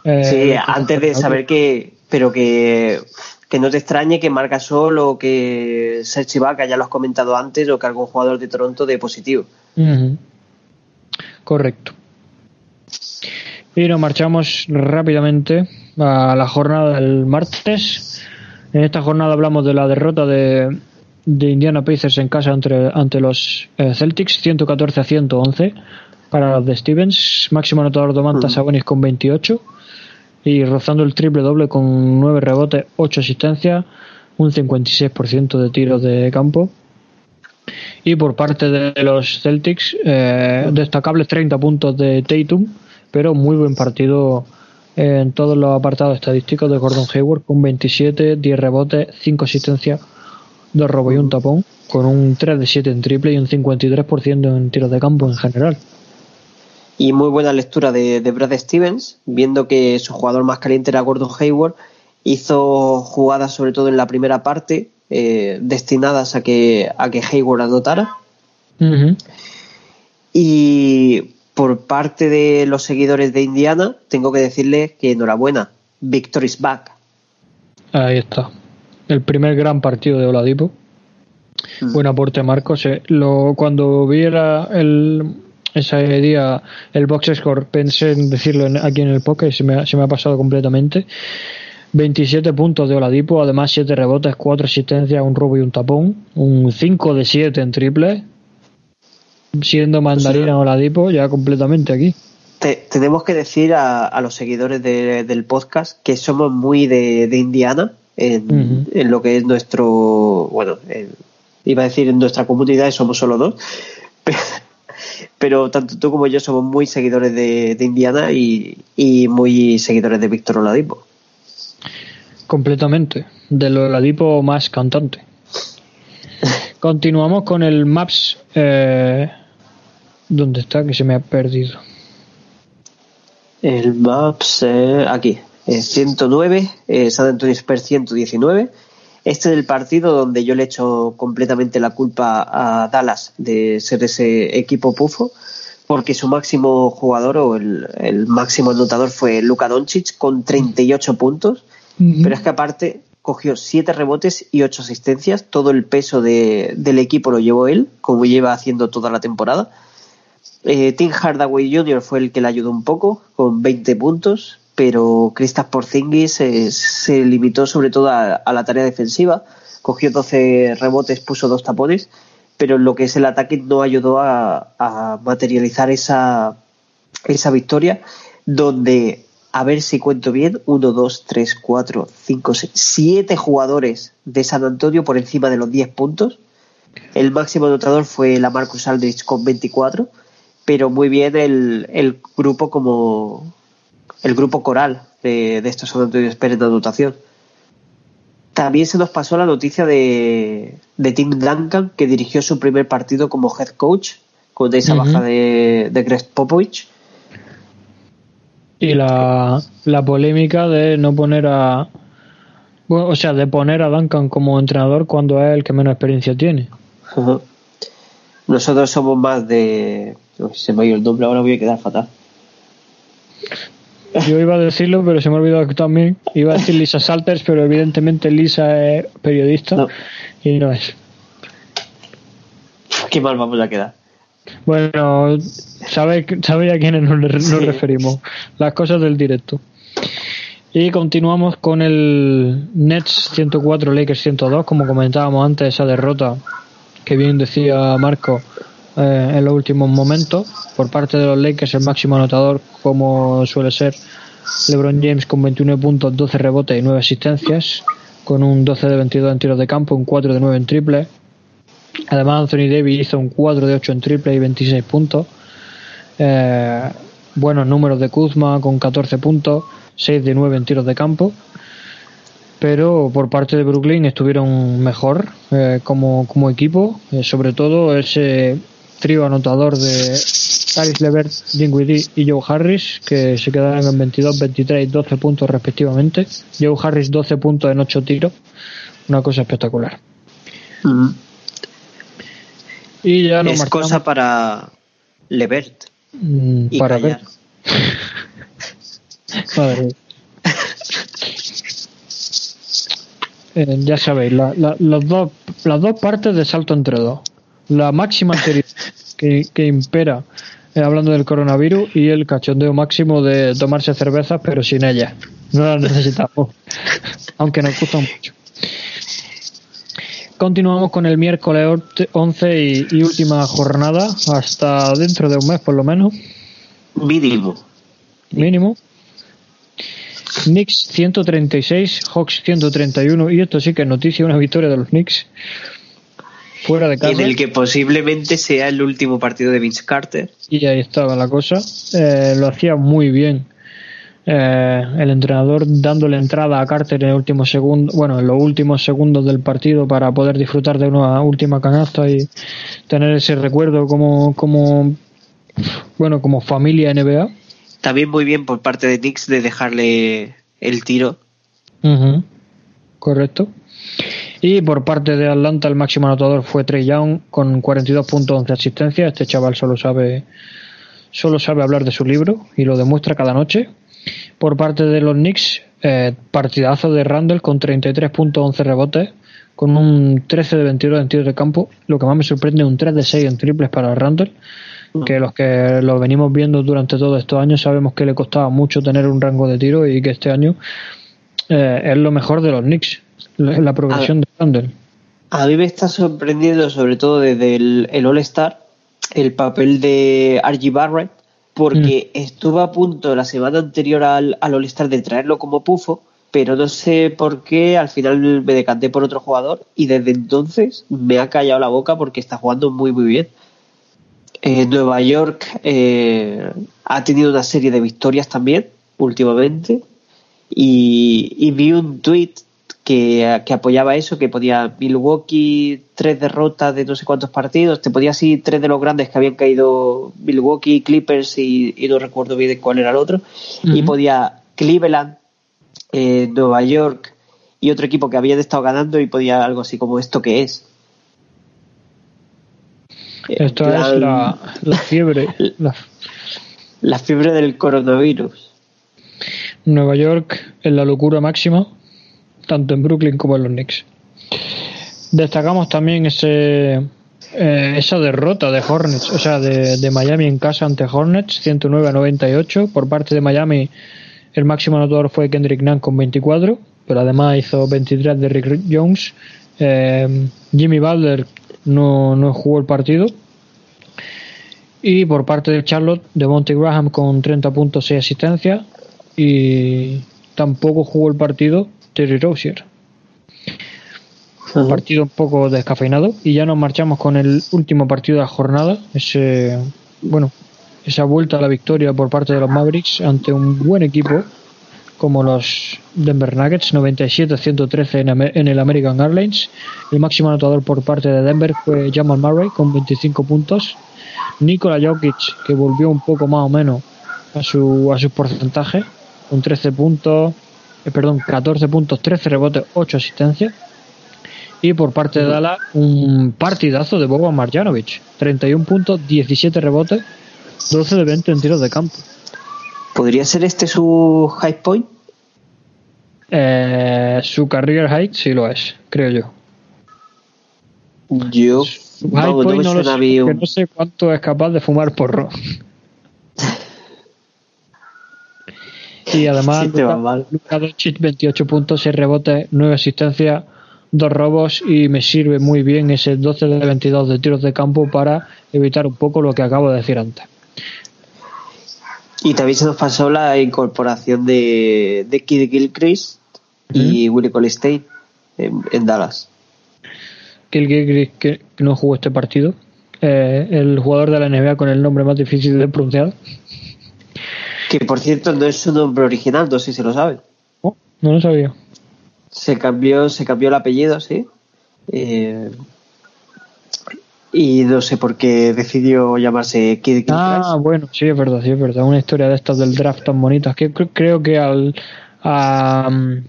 S2: Eh, sí, antes de saber que, pero que, que no te extrañe que Marca Sol o que Serge Ibaka, ya lo has comentado antes, o que algún jugador de Toronto de positivo.
S1: Correcto. Y nos marchamos rápidamente a la jornada del martes. En esta jornada hablamos de la derrota de, de Indiana Pacers en casa ante, ante los eh, Celtics, 114 a 111 para los de Stevens. Máximo anotador Domantas Sabonis con 28 y rozando el triple doble con 9 rebotes, 8 asistencias, un 56% de tiros de campo. Y por parte de los Celtics, eh, destacables 30 puntos de Tatum, pero muy buen partido en todos los apartados estadísticos de Gordon Hayward, con 27, 10 rebotes, 5 asistencias, 2 robos y un tapón, con un 3 de 7 en triple y un 53% en tiros de campo en general.
S2: Y muy buena lectura de, Brad Stevens, viendo que su jugador más caliente era Gordon Hayward, hizo jugadas sobre todo en la primera parte, eh, destinadas a que, a que Hayward anotara. Y por parte de los seguidores de Indiana, tengo que decirles que enhorabuena, Victory's back.
S1: Ahí está. El primer gran partido de Oladipo. Buen aporte, Marcos. Eh, lo, cuando viera el, ese día el box score, pensé en decirlo aquí en el podcast y se me, se me ha pasado completamente. 27 puntos de Oladipo, además 7 rebotes, 4 asistencias, un robo y un tapón, un 5 de 7 en triple, siendo mandarina Oladipo ya completamente aquí.
S2: tenemos que decir a, los seguidores del podcast que somos muy de, Indiana en, lo que es nuestro, bueno, iba a decir en nuestra comunidad, somos solo dos, <laughs> pero, tanto tú como yo somos muy seguidores de, Indiana y, y muy seguidores de Víctor Oladipo.
S1: Completamente. De lo Ladipo más cantante. <laughs> Continuamos con el Maps. Eh, ¿Dónde está? Que se me ha perdido.
S2: El Maps, eh, aquí. 109, eh, San Antonio Spurs 119. Este es el partido donde yo le echo completamente la culpa a Dallas de ser ese equipo pufo, porque su máximo jugador o el, el máximo anotador fue Luka Doncic con 38 puntos pero es que aparte cogió siete rebotes y ocho asistencias. Todo el peso del equipo lo llevó él, como lleva haciendo toda la temporada. Eh, Tim Hardaway Jr. fue el que le ayudó un poco, con 20 puntos, pero Kristaps Porzingis se limitó sobre todo a, la tarea defensiva. Cogió 12 rebotes, puso dos tapones, pero lo que es el ataque no ayudó a, a materializar esa, esa victoria, donde a ver si cuento bien, 1, 2, 3, 4, 5, 6, 7 jugadores de San Antonio por encima de los 10 puntos. El máximo anotador fue la Marcus Aldrich con 24, pero muy bien el, grupo como el grupo coral de, estos San Antonio Spurs de anotación. También se nos pasó la noticia de, de Tim Duncan, que dirigió su primer partido como head coach con esa baja de, de Greg Popovich.
S1: Y la, la polémica de no poner a o sea de poner a Duncan como entrenador cuando es el que menos experiencia tiene.
S2: Nosotros somos más de se me ha ido el nombre ahora voy a quedar fatal
S1: Yo iba a decirlo, pero se me ha olvidado también. Iba a decir Lisa Salters, pero evidentemente Lisa es periodista y no es.
S2: Qué mal vamos a quedar.
S1: Bueno, sabéis sabe a quiénes nos, nos referimos. Las cosas del directo. Y continuamos con el Nets 104, Lakers 102, como comentábamos antes, esa derrota que bien decía Marco eh, en los últimos momentos por parte de los Lakers, el máximo anotador, como suele ser LeBron James con 21 puntos, 12 rebotes y 9 asistencias, con un 12 de 22 en tiros de campo, un 4 de 9 en triple. Además, Anthony Davis hizo un 4 de 8 en triple y 26 puntos. Eh, buenos números de Kuzma con 14 puntos, 6 de 9 en tiros de campo. Pero por parte de Brooklyn estuvieron mejor eh, como, como equipo, eh, sobre todo ese trío anotador de Caris Levert, Dinwiddie y Joe Harris, que se quedaron en 22, 23 y 12 puntos respectivamente. Joe Harris 12 puntos en 8 tiros, una cosa espectacular.
S2: Y ya es cosa para Levert.
S1: Mm, para ver. <laughs> Eh, ya sabéis, la, los dos, las dos partes de salto entre dos. La máxima que, que impera eh, hablando del coronavirus y el cachondeo máximo de tomarse cervezas pero sin ellas. No las necesitamos, <laughs> aunque nos gustan mucho. Continuamos con el miércoles 11 y, y, última jornada, hasta dentro de un mes por lo menos.
S2: Mínimo.
S1: Mínimo. Knicks 136, Hawks 131, y esto sí que es noticia, una victoria de los Knicks. Fuera de casa.
S2: En el que posiblemente sea el último partido de Vince Carter.
S1: Y ahí estaba la cosa. Eh, lo hacía muy bien. Eh, el entrenador dándole entrada a Carter en el último segundo, bueno, en los últimos segundos del partido para poder disfrutar de una última canasta y tener ese recuerdo como, como bueno, como familia NBA.
S2: También muy bien por parte de Knicks de dejarle el tiro.
S1: Correcto. Y por parte de Atlanta el máximo anotador fue Trey Young con 42 puntos 11 asistencias. Este chaval solo sabe solo sabe hablar de su libro y lo demuestra cada noche. Por parte de los Knicks, eh, partidazo de Randall con 33 puntos 11 rebotes, con un 13 de 22 en tiros de campo. Lo que más me sorprende un 3 de 6 en triples para Randall que los que lo venimos viendo durante todos estos años sabemos que le costaba mucho tener un rango de tiro y que este año eh, es lo mejor de los Knicks, la, progresión de Randall.
S2: A mí me está sorprendiendo sobre todo desde el, All-Star el papel de R.G. Barrett porque mm. estuvo a punto la semana anterior al, al All-Star de traerlo como pufo pero no sé por qué al final me decanté por otro jugador y desde entonces me ha callado la boca porque está jugando muy muy bien. Eh, Nueva York eh, ha tenido una serie de victorias también últimamente y, vi un tweet que, apoyaba eso, que podía Milwaukee tres derrotas de no sé cuántos partidos, te podía así tres de los grandes que habían caído Milwaukee, Clippers y, no recuerdo bien cuál era el otro, y podía Cleveland, eh, Nueva York y otro equipo que habían estado ganando y podía algo así como esto que es.
S1: Esto es la, <laughs> fiebre.
S2: La, fiebre del coronavirus.
S1: Nueva York en la locura máxima, tanto en Brooklyn como en los Knicks. Destacamos también ese eh, esa derrota de Hornets, o sea, de, Miami en casa ante Hornets, 109 a 98. Por parte de Miami, el máximo anotador fue Kendrick Nunn con 24, pero además hizo 23 de Rick Jones. Eh, Jimmy Butler no, no jugó el partido. Y por parte de Charlotte, de Monty Graham con 30 puntos y asistencia. Y tampoco jugó el partido Terry Rozier. Un partido un poco descafeinado. Y ya nos marchamos con el último partido de la jornada. Ese, bueno, esa vuelta a la victoria por parte de los Mavericks ante un buen equipo como los Denver Nuggets, 97-113 en, el American Airlines. El máximo anotador por parte de Denver fue Jamal Murray con 25 puntos. Nikola Jokic, que volvió un poco más o menos a su, a su porcentaje, con 13 puntos, eh, perdón, 14 puntos, 13 rebotes, 8 asistencias. Y por parte de Dallas, un partidazo de Boban Marjanovic, 31 puntos, 17 rebotes, 12 de 20 en tiros de campo.
S2: ¿Podría ser este su high point?
S1: Eh, su career height sí lo es, creo yo.
S2: Yo
S1: Su high
S2: no
S1: point no, lo sé,
S2: un-
S1: no sé cuánto es capaz de fumar porro. <laughs> y además,
S2: Sí
S1: Luka-
S2: mal.
S1: Luka Doncic, 28 puntos, 6 rebotes, 9 asistencias, 2 robos y me sirve muy bien ese 12 de 22 de tiros de campo para evitar un poco lo que acabo de decir antes.
S2: Y también se nos pasó la incorporación de, de Kid Gilchrist y Willie Colistein en, en Dallas.
S1: el que, que no jugó este partido, eh, el jugador de la NBA con el nombre más difícil de pronunciar.
S2: Que por cierto no es su nombre original, no sé si lo saben.
S1: Oh, no lo sabía.
S2: Se cambió, se cambió el apellido, sí. Eh, y no sé por qué decidió llamarse Kid Gilchrist.
S1: Ah, bueno, sí, es verdad, sí, es verdad. Una historia de estas del draft tan bonitas que cre- creo que al. a, mm,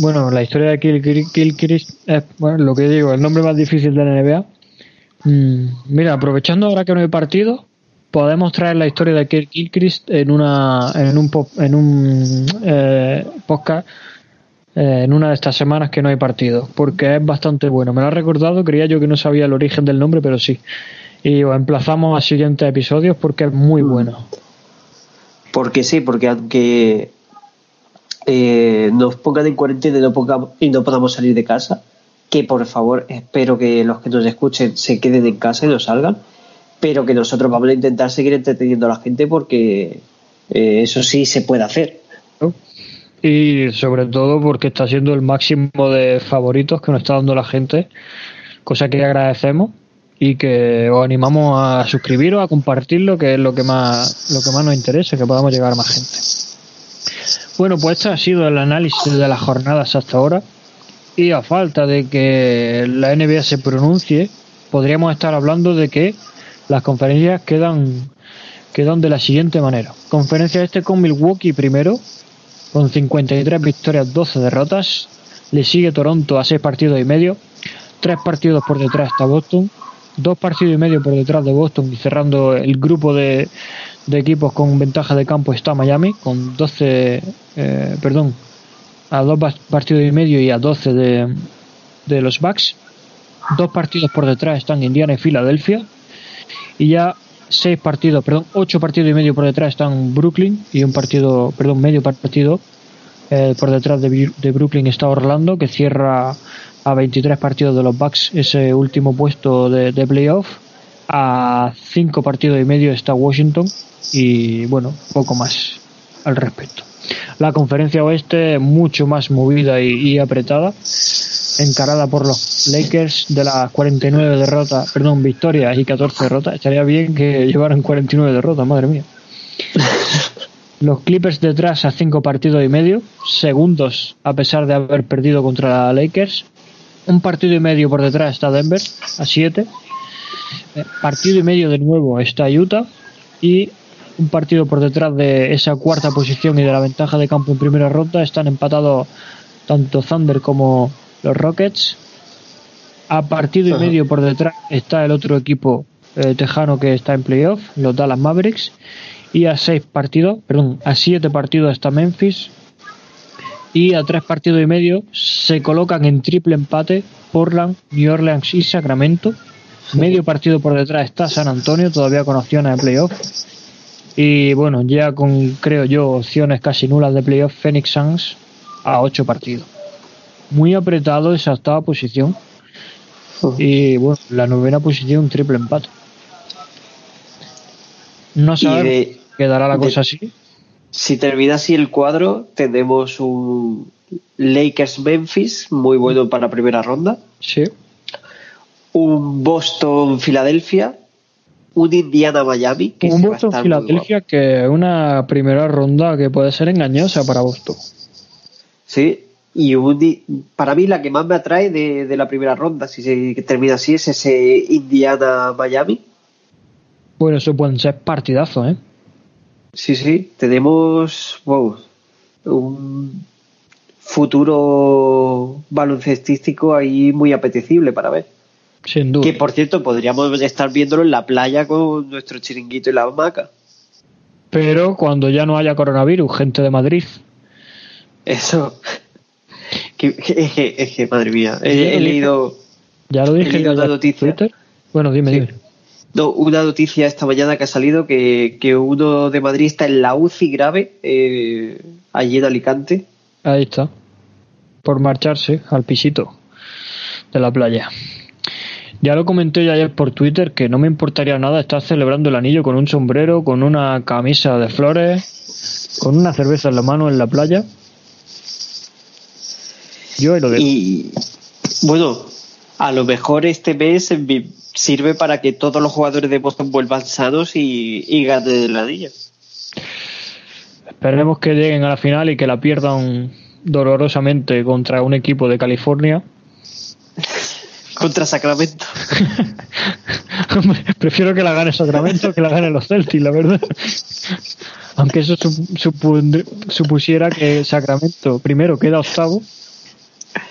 S1: bueno, la historia de Kill, Kill, Kill Chris es bueno, lo que digo, el nombre más difícil de la NBA. Mm, mira, aprovechando ahora que no hay partido, podemos traer la historia de Kill Gilchrist en una en un en un eh, podcast eh, en una de estas semanas que no hay partido, porque es bastante bueno. Me lo ha recordado, creía yo que no sabía el origen del nombre, pero sí. Y os emplazamos a siguientes episodios porque es muy bueno.
S2: Porque sí, porque aunque eh, nos pongan en cuarentena y no, pongamos- y no podamos salir de casa, que por favor espero que los que nos escuchen se queden en casa y no salgan, pero que nosotros vamos a intentar seguir entreteniendo a la gente porque eh, eso sí se puede hacer.
S1: Y sobre todo porque está siendo el máximo de favoritos que nos está dando la gente, cosa que agradecemos y que os animamos a suscribiros, a compartirlo, que es lo que más, lo que más nos interesa, que podamos llegar a más gente. Bueno, pues este ha sido el análisis de las jornadas hasta ahora. Y a falta de que la NBA se pronuncie, podríamos estar hablando de que las conferencias quedan, quedan de la siguiente manera. Conferencia este con Milwaukee primero, con 53 victorias, 12 derrotas. Le sigue Toronto a 6 partidos y medio. Tres partidos por detrás está Boston. Dos partidos y medio por detrás de Boston y cerrando el grupo de, de equipos con ventaja de campo está Miami con 12, eh, perdón, a dos bas- partidos y medio y a 12 de, de los Bucks. Dos partidos por detrás están Indiana y Filadelfia. Y ya seis partidos, perdón, ocho partidos y medio por detrás están Brooklyn y un partido, perdón, medio partido eh, por detrás de, de Brooklyn está Orlando que cierra a 23 partidos de los Bucks ese último puesto de, de playoff. A cinco partidos y medio está Washington y bueno, poco más al respecto. La conferencia oeste mucho más movida y apretada, encarada por los Lakers de las 49 derrotas, perdón, victorias y 14 derrotas. Estaría bien que llevaran 49 derrotas, madre mía. <laughs> Los Clippers detrás a 5 partidos y medio, segundos a pesar de haber perdido contra la Lakers. Un partido y medio por detrás está Denver a 7. Partido y medio de nuevo está Utah y un partido por detrás de esa cuarta posición y de la ventaja de campo en primera ronda están empatados tanto Thunder como los Rockets. A partido y medio por detrás está el otro equipo eh, tejano que está en playoff, los Dallas Mavericks. Y a seis partidos, perdón, a siete partidos está Memphis. Y a tres partidos y medio se colocan en triple empate Portland, New Orleans y Sacramento. Medio partido por detrás está San Antonio, todavía con opciones de playoff. Y bueno, ya con, creo yo, opciones casi nulas de playoff, Phoenix Suns a ocho partidos. Muy apretado esa octava posición. Y bueno, la novena posición, triple empate. No
S2: de-
S1: quedará la
S2: de-
S1: cosa así.
S2: si termina así el cuadro, tenemos un Lakers-Memphis muy bueno para primera ronda,
S1: Sí.
S2: un Boston-Filadelfia, un Indiana-Miami, que
S1: Un Boston Filadelfia que es una primera ronda que puede ser engañosa para Boston.
S2: Sí, y un para mí la que más me atrae de, de la primera ronda, si se termina así, es ese Indiana-Miami.
S1: Bueno, eso pueden ser partidazos, ¿eh?
S2: Sí, sí, tenemos wow, un futuro baloncestístico ahí muy apetecible para ver.
S1: Sin duda.
S2: Que por cierto, podríamos estar viéndolo en la playa con nuestro chiringuito y la hamaca.
S1: Pero cuando ya no haya coronavirus, gente de Madrid.
S2: Eso. Es, que, madre mía, he, leído.
S1: Ya lo dije
S2: en
S1: una
S2: noticia.
S1: Bueno, dime, dime.
S2: No, una noticia esta mañana que ha salido que, que uno de Madrid está en la UCI grave, eh, allí en Alicante.
S1: Ahí está. Por marcharse al pisito de la playa. Ya lo comenté yo ayer por Twitter que no me importaría nada estar celebrando el anillo con un sombrero, con una camisa de flores, con una cerveza en la mano en la playa. Yo lo dejo.
S2: Y bueno, a lo mejor este mes sirve para que todos los jugadores de Boston vuelvan sanos y, y ganen el anillo.
S1: Esperemos que lleguen a la final y que la pierdan dolorosamente contra un equipo de California <laughs>
S2: contra Sacramento. <laughs>
S1: prefiero que la gane Sacramento que la gane los Celtics, la verdad. Aunque eso supusiera que Sacramento primero queda octavo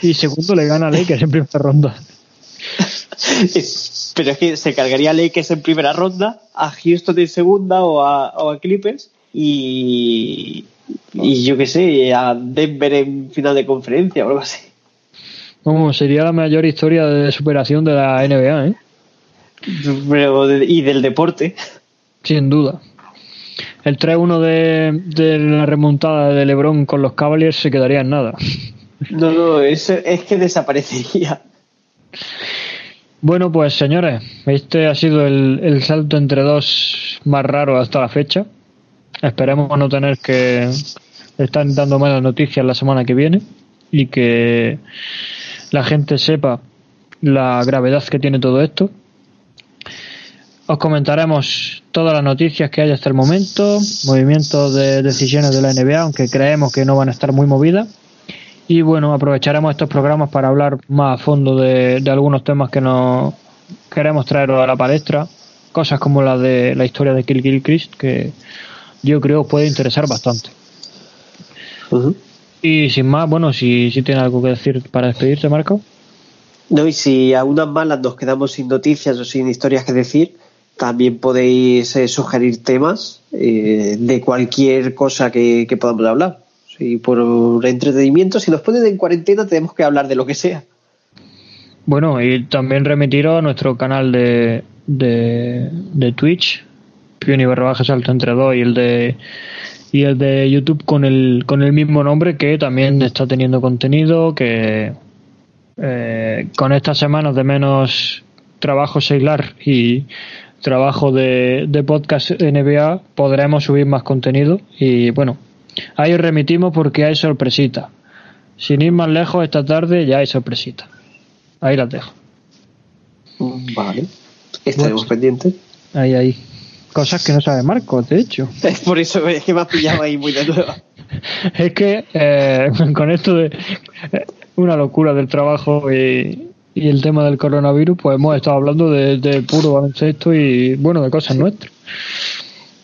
S1: y segundo le gana a Lakers en primera ronda. <laughs>
S2: Pero es que se cargaría a Lakers en primera ronda, a Houston en segunda o a, o a Clippers y, y yo qué sé, a Denver en final de conferencia o algo así.
S1: Sería la mayor historia de superación de la NBA, ¿eh?
S2: y del deporte.
S1: Sin duda. El 3-1 de, la remontada de LeBron con los Cavaliers se quedaría en nada.
S2: No, no, es, es que desaparecería.
S1: Bueno, pues señores, este ha sido el, el salto entre dos más raro hasta la fecha. Esperemos no tener que estar dando malas noticias la semana que viene y que la gente sepa la gravedad que tiene todo esto. Os comentaremos todas las noticias que hay hasta el momento, movimientos de decisiones de la NBA, aunque creemos que no van a estar muy movidas. Y bueno, aprovecharemos estos programas para hablar más a fondo de, algunos temas que nos queremos traer a la palestra, cosas como la de la historia de Kill Kill Christ, que yo creo puede interesar bastante. Y sin más, bueno, si, si tiene algo que decir para despedirse, Marco.
S2: No, y si a unas malas nos quedamos sin noticias o sin historias que decir, también podéis eh, sugerir temas eh, de cualquier cosa que, podamos hablar. Si por entretenimiento, si nos ponen en cuarentena, tenemos que hablar de lo que sea.
S1: Bueno, y también remitiros a nuestro canal de, de, de Twitch, Pioni barra salto entre dos y el de y el de YouTube con el, con el mismo nombre que también está teniendo contenido, que eh, con estas semanas de menos trabajo seglar y trabajo de, de podcast NBA podremos subir más contenido y bueno, ahí os remitimos porque hay sorpresita. Sin ir más lejos, esta tarde ya hay sorpresita. Ahí las dejo.
S2: Vale. Estaremos pendientes.
S1: Ahí, ahí. Cosas que no sabe Marco, de hecho. <laughs>
S2: Es por eso es que me has pillado ahí muy de nuevo. <laughs>
S1: es que eh, <laughs> con esto de eh, una locura del trabajo y, el tema del coronavirus, pues hemos estado hablando de, puro baloncesto y, bueno, de cosas nuestras.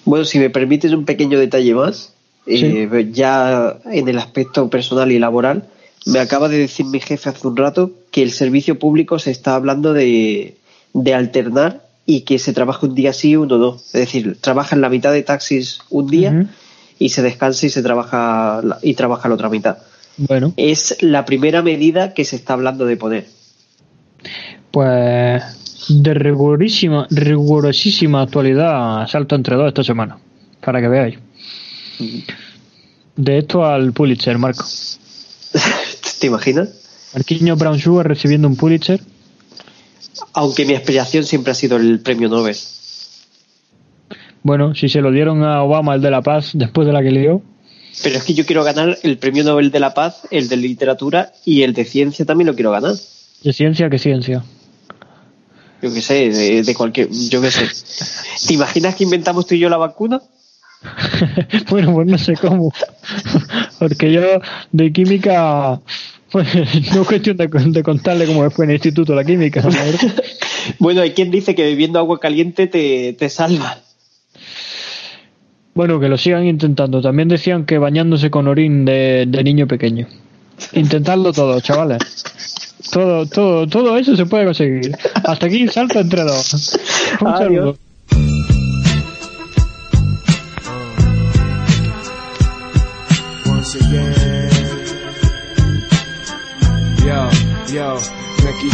S2: Bueno, si me permites un pequeño detalle más, eh, ya en el aspecto personal y laboral, me acaba de decir mi jefe hace un rato que el servicio público se está hablando de, de alternar y que se trabaja un día sí, uno no. Es decir, trabaja en la mitad de taxis un día y se descansa y se trabaja y trabaja la otra mitad.
S1: Bueno.
S2: Es la primera medida que se está hablando de poner.
S1: Pues de rigurosísima, rigurosísima actualidad salto entre dos esta semana, para que veáis. De esto al Pulitzer, Marco. <laughs>
S2: ¿Te imaginas?
S1: Marquinhos Brown Sugar recibiendo un Pulitzer
S2: aunque mi aspiración siempre ha sido el premio Nobel.
S1: Bueno, si se lo dieron a Obama el de la paz después de la que le dio.
S2: Pero es que yo quiero ganar el premio Nobel de la paz, el de literatura y el de ciencia también lo quiero ganar.
S1: ¿De ciencia qué ciencia?
S2: Yo qué sé, de, cualquier. Yo qué sé. ¿Te imaginas que inventamos tú y yo la vacuna? <laughs>
S1: bueno, pues no sé cómo. Porque yo de química pues <laughs> no es cuestión de, contarle cómo fue en el Instituto de la Química. <laughs>
S2: bueno, hay quien dice que bebiendo agua caliente te, te salva.
S1: Bueno, que lo sigan intentando. También decían que bañándose con orín de, niño pequeño. Intentadlo todo, chavales. Todo, todo, todo eso se puede conseguir. Hasta aquí salto entre dos. Un saludo.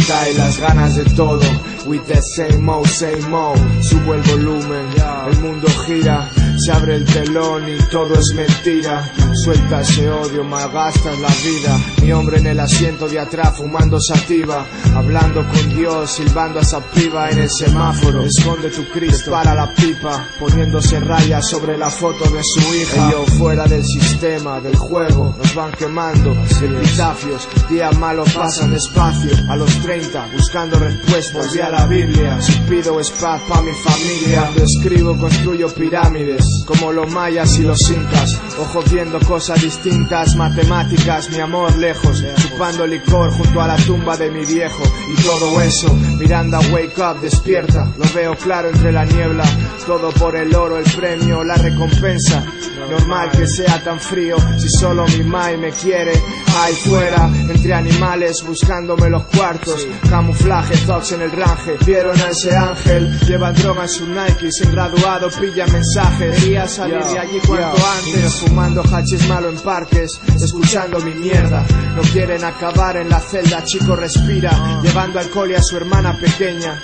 S5: Quitáis las ganas de todo. With the same mode, same mode. Subo el volumen, el mundo gira. Se abre el telón y todo es mentira. Suelta ese odio, malgastas la vida. Mi hombre en el asiento de atrás fumando sativa. Hablando con Dios, silbando a esa piba en el semáforo. Esconde tu Cristo para la pipa. Poniéndose rayas sobre la foto de su hija. yo fuera del sistema, del juego. Nos van quemando. Epitafios, días malos pasan despacio. A los 30, buscando respuestas. Volví a la Biblia. Si pido es paz pa' mi familia. Cuando escribo construyo pirámides como los mayas y los incas, ojos viendo cosas distintas, matemáticas, mi amor lejos, chupando licor junto a la tumba de mi viejo. Y todo eso, Miranda wake up, despierta, lo veo claro entre la niebla, todo por el oro, el premio, la recompensa, normal que sea tan frío, si solo mi mai me quiere, ahí fuera, entre animales, buscándome los cuartos, camuflaje, thoughts en el range, vieron a ese ángel, lleva droga en su Nike, sin graduado, pilla mensajes, Quería salir de allí cuanto antes Fumando hachis malo en parques Escuchando mi mierda. No quieren acabar en la celda Chico respira. Llevando alcohol y a su hermana pequeña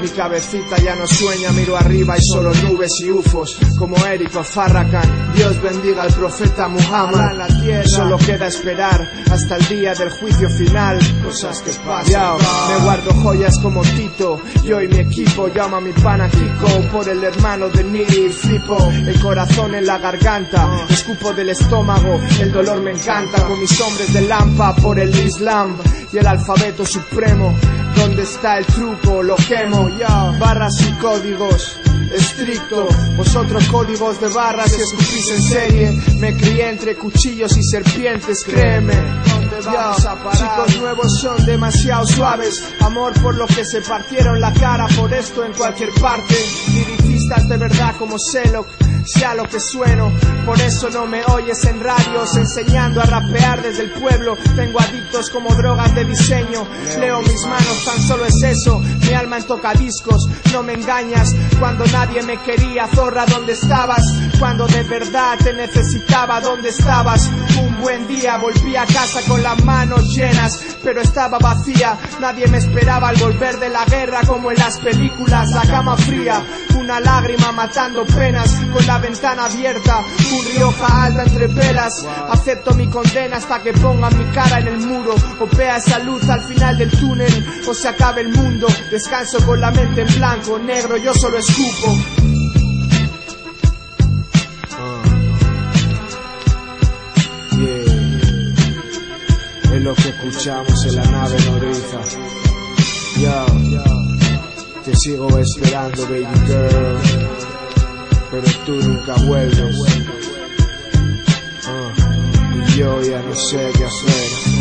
S5: mi cabecita ya no sueña, miro arriba y solo nubes y ufos, como Eric o Farrakhan. Dios bendiga al profeta Muhammad. La tierra. Solo queda esperar hasta el día del juicio final. Cosas que pasan. me guardo joyas como Tito. Yo y mi equipo llama a mi pana Kiko por el hermano de Niri. Flipo el corazón en la garganta, escupo del estómago. El dolor me encanta con mis hombres de Lampa por el Islam y el alfabeto supremo. ¿Dónde está el truco? Lo quemo. Barras y códigos estricto. Vosotros códigos de barras y escupís en serie. Me crié entre cuchillos y serpientes, créeme. Chicos nuevos son demasiado suaves. Amor por lo que se partieron la cara por esto en cualquier parte. Liricistas de verdad como Selok sea lo que sueno. Por eso no me oyes en radios enseñando a rapear desde el pueblo. Tengo adictos como drogas de diseño. Leo mis manos, tan solo es eso. Mi alma en tocadiscos, no me engañas. Cuando nadie me quería, zorra, ¿dónde estabas? Cuando de verdad te necesitaba, ¿dónde estabas? Un buen día volví a casa con las manos llenas, pero estaba vacía. Nadie me esperaba al volver de la guerra como en las películas. La cama fría, una lágrima matando penas con la ventana abierta, un rioja alta entre pelas. Acepto mi condena hasta que pongan mi cara en el muro. O vea esa luz al final del túnel, o se acabe el mundo. Descanso con la mente en blanco, negro, yo solo escupo. Lo que escuchamos en la nave nodriza. Yo, te sigo esperando, baby girl pero tú nunca vuelves. Uh, y yo ya no sé qué hacer.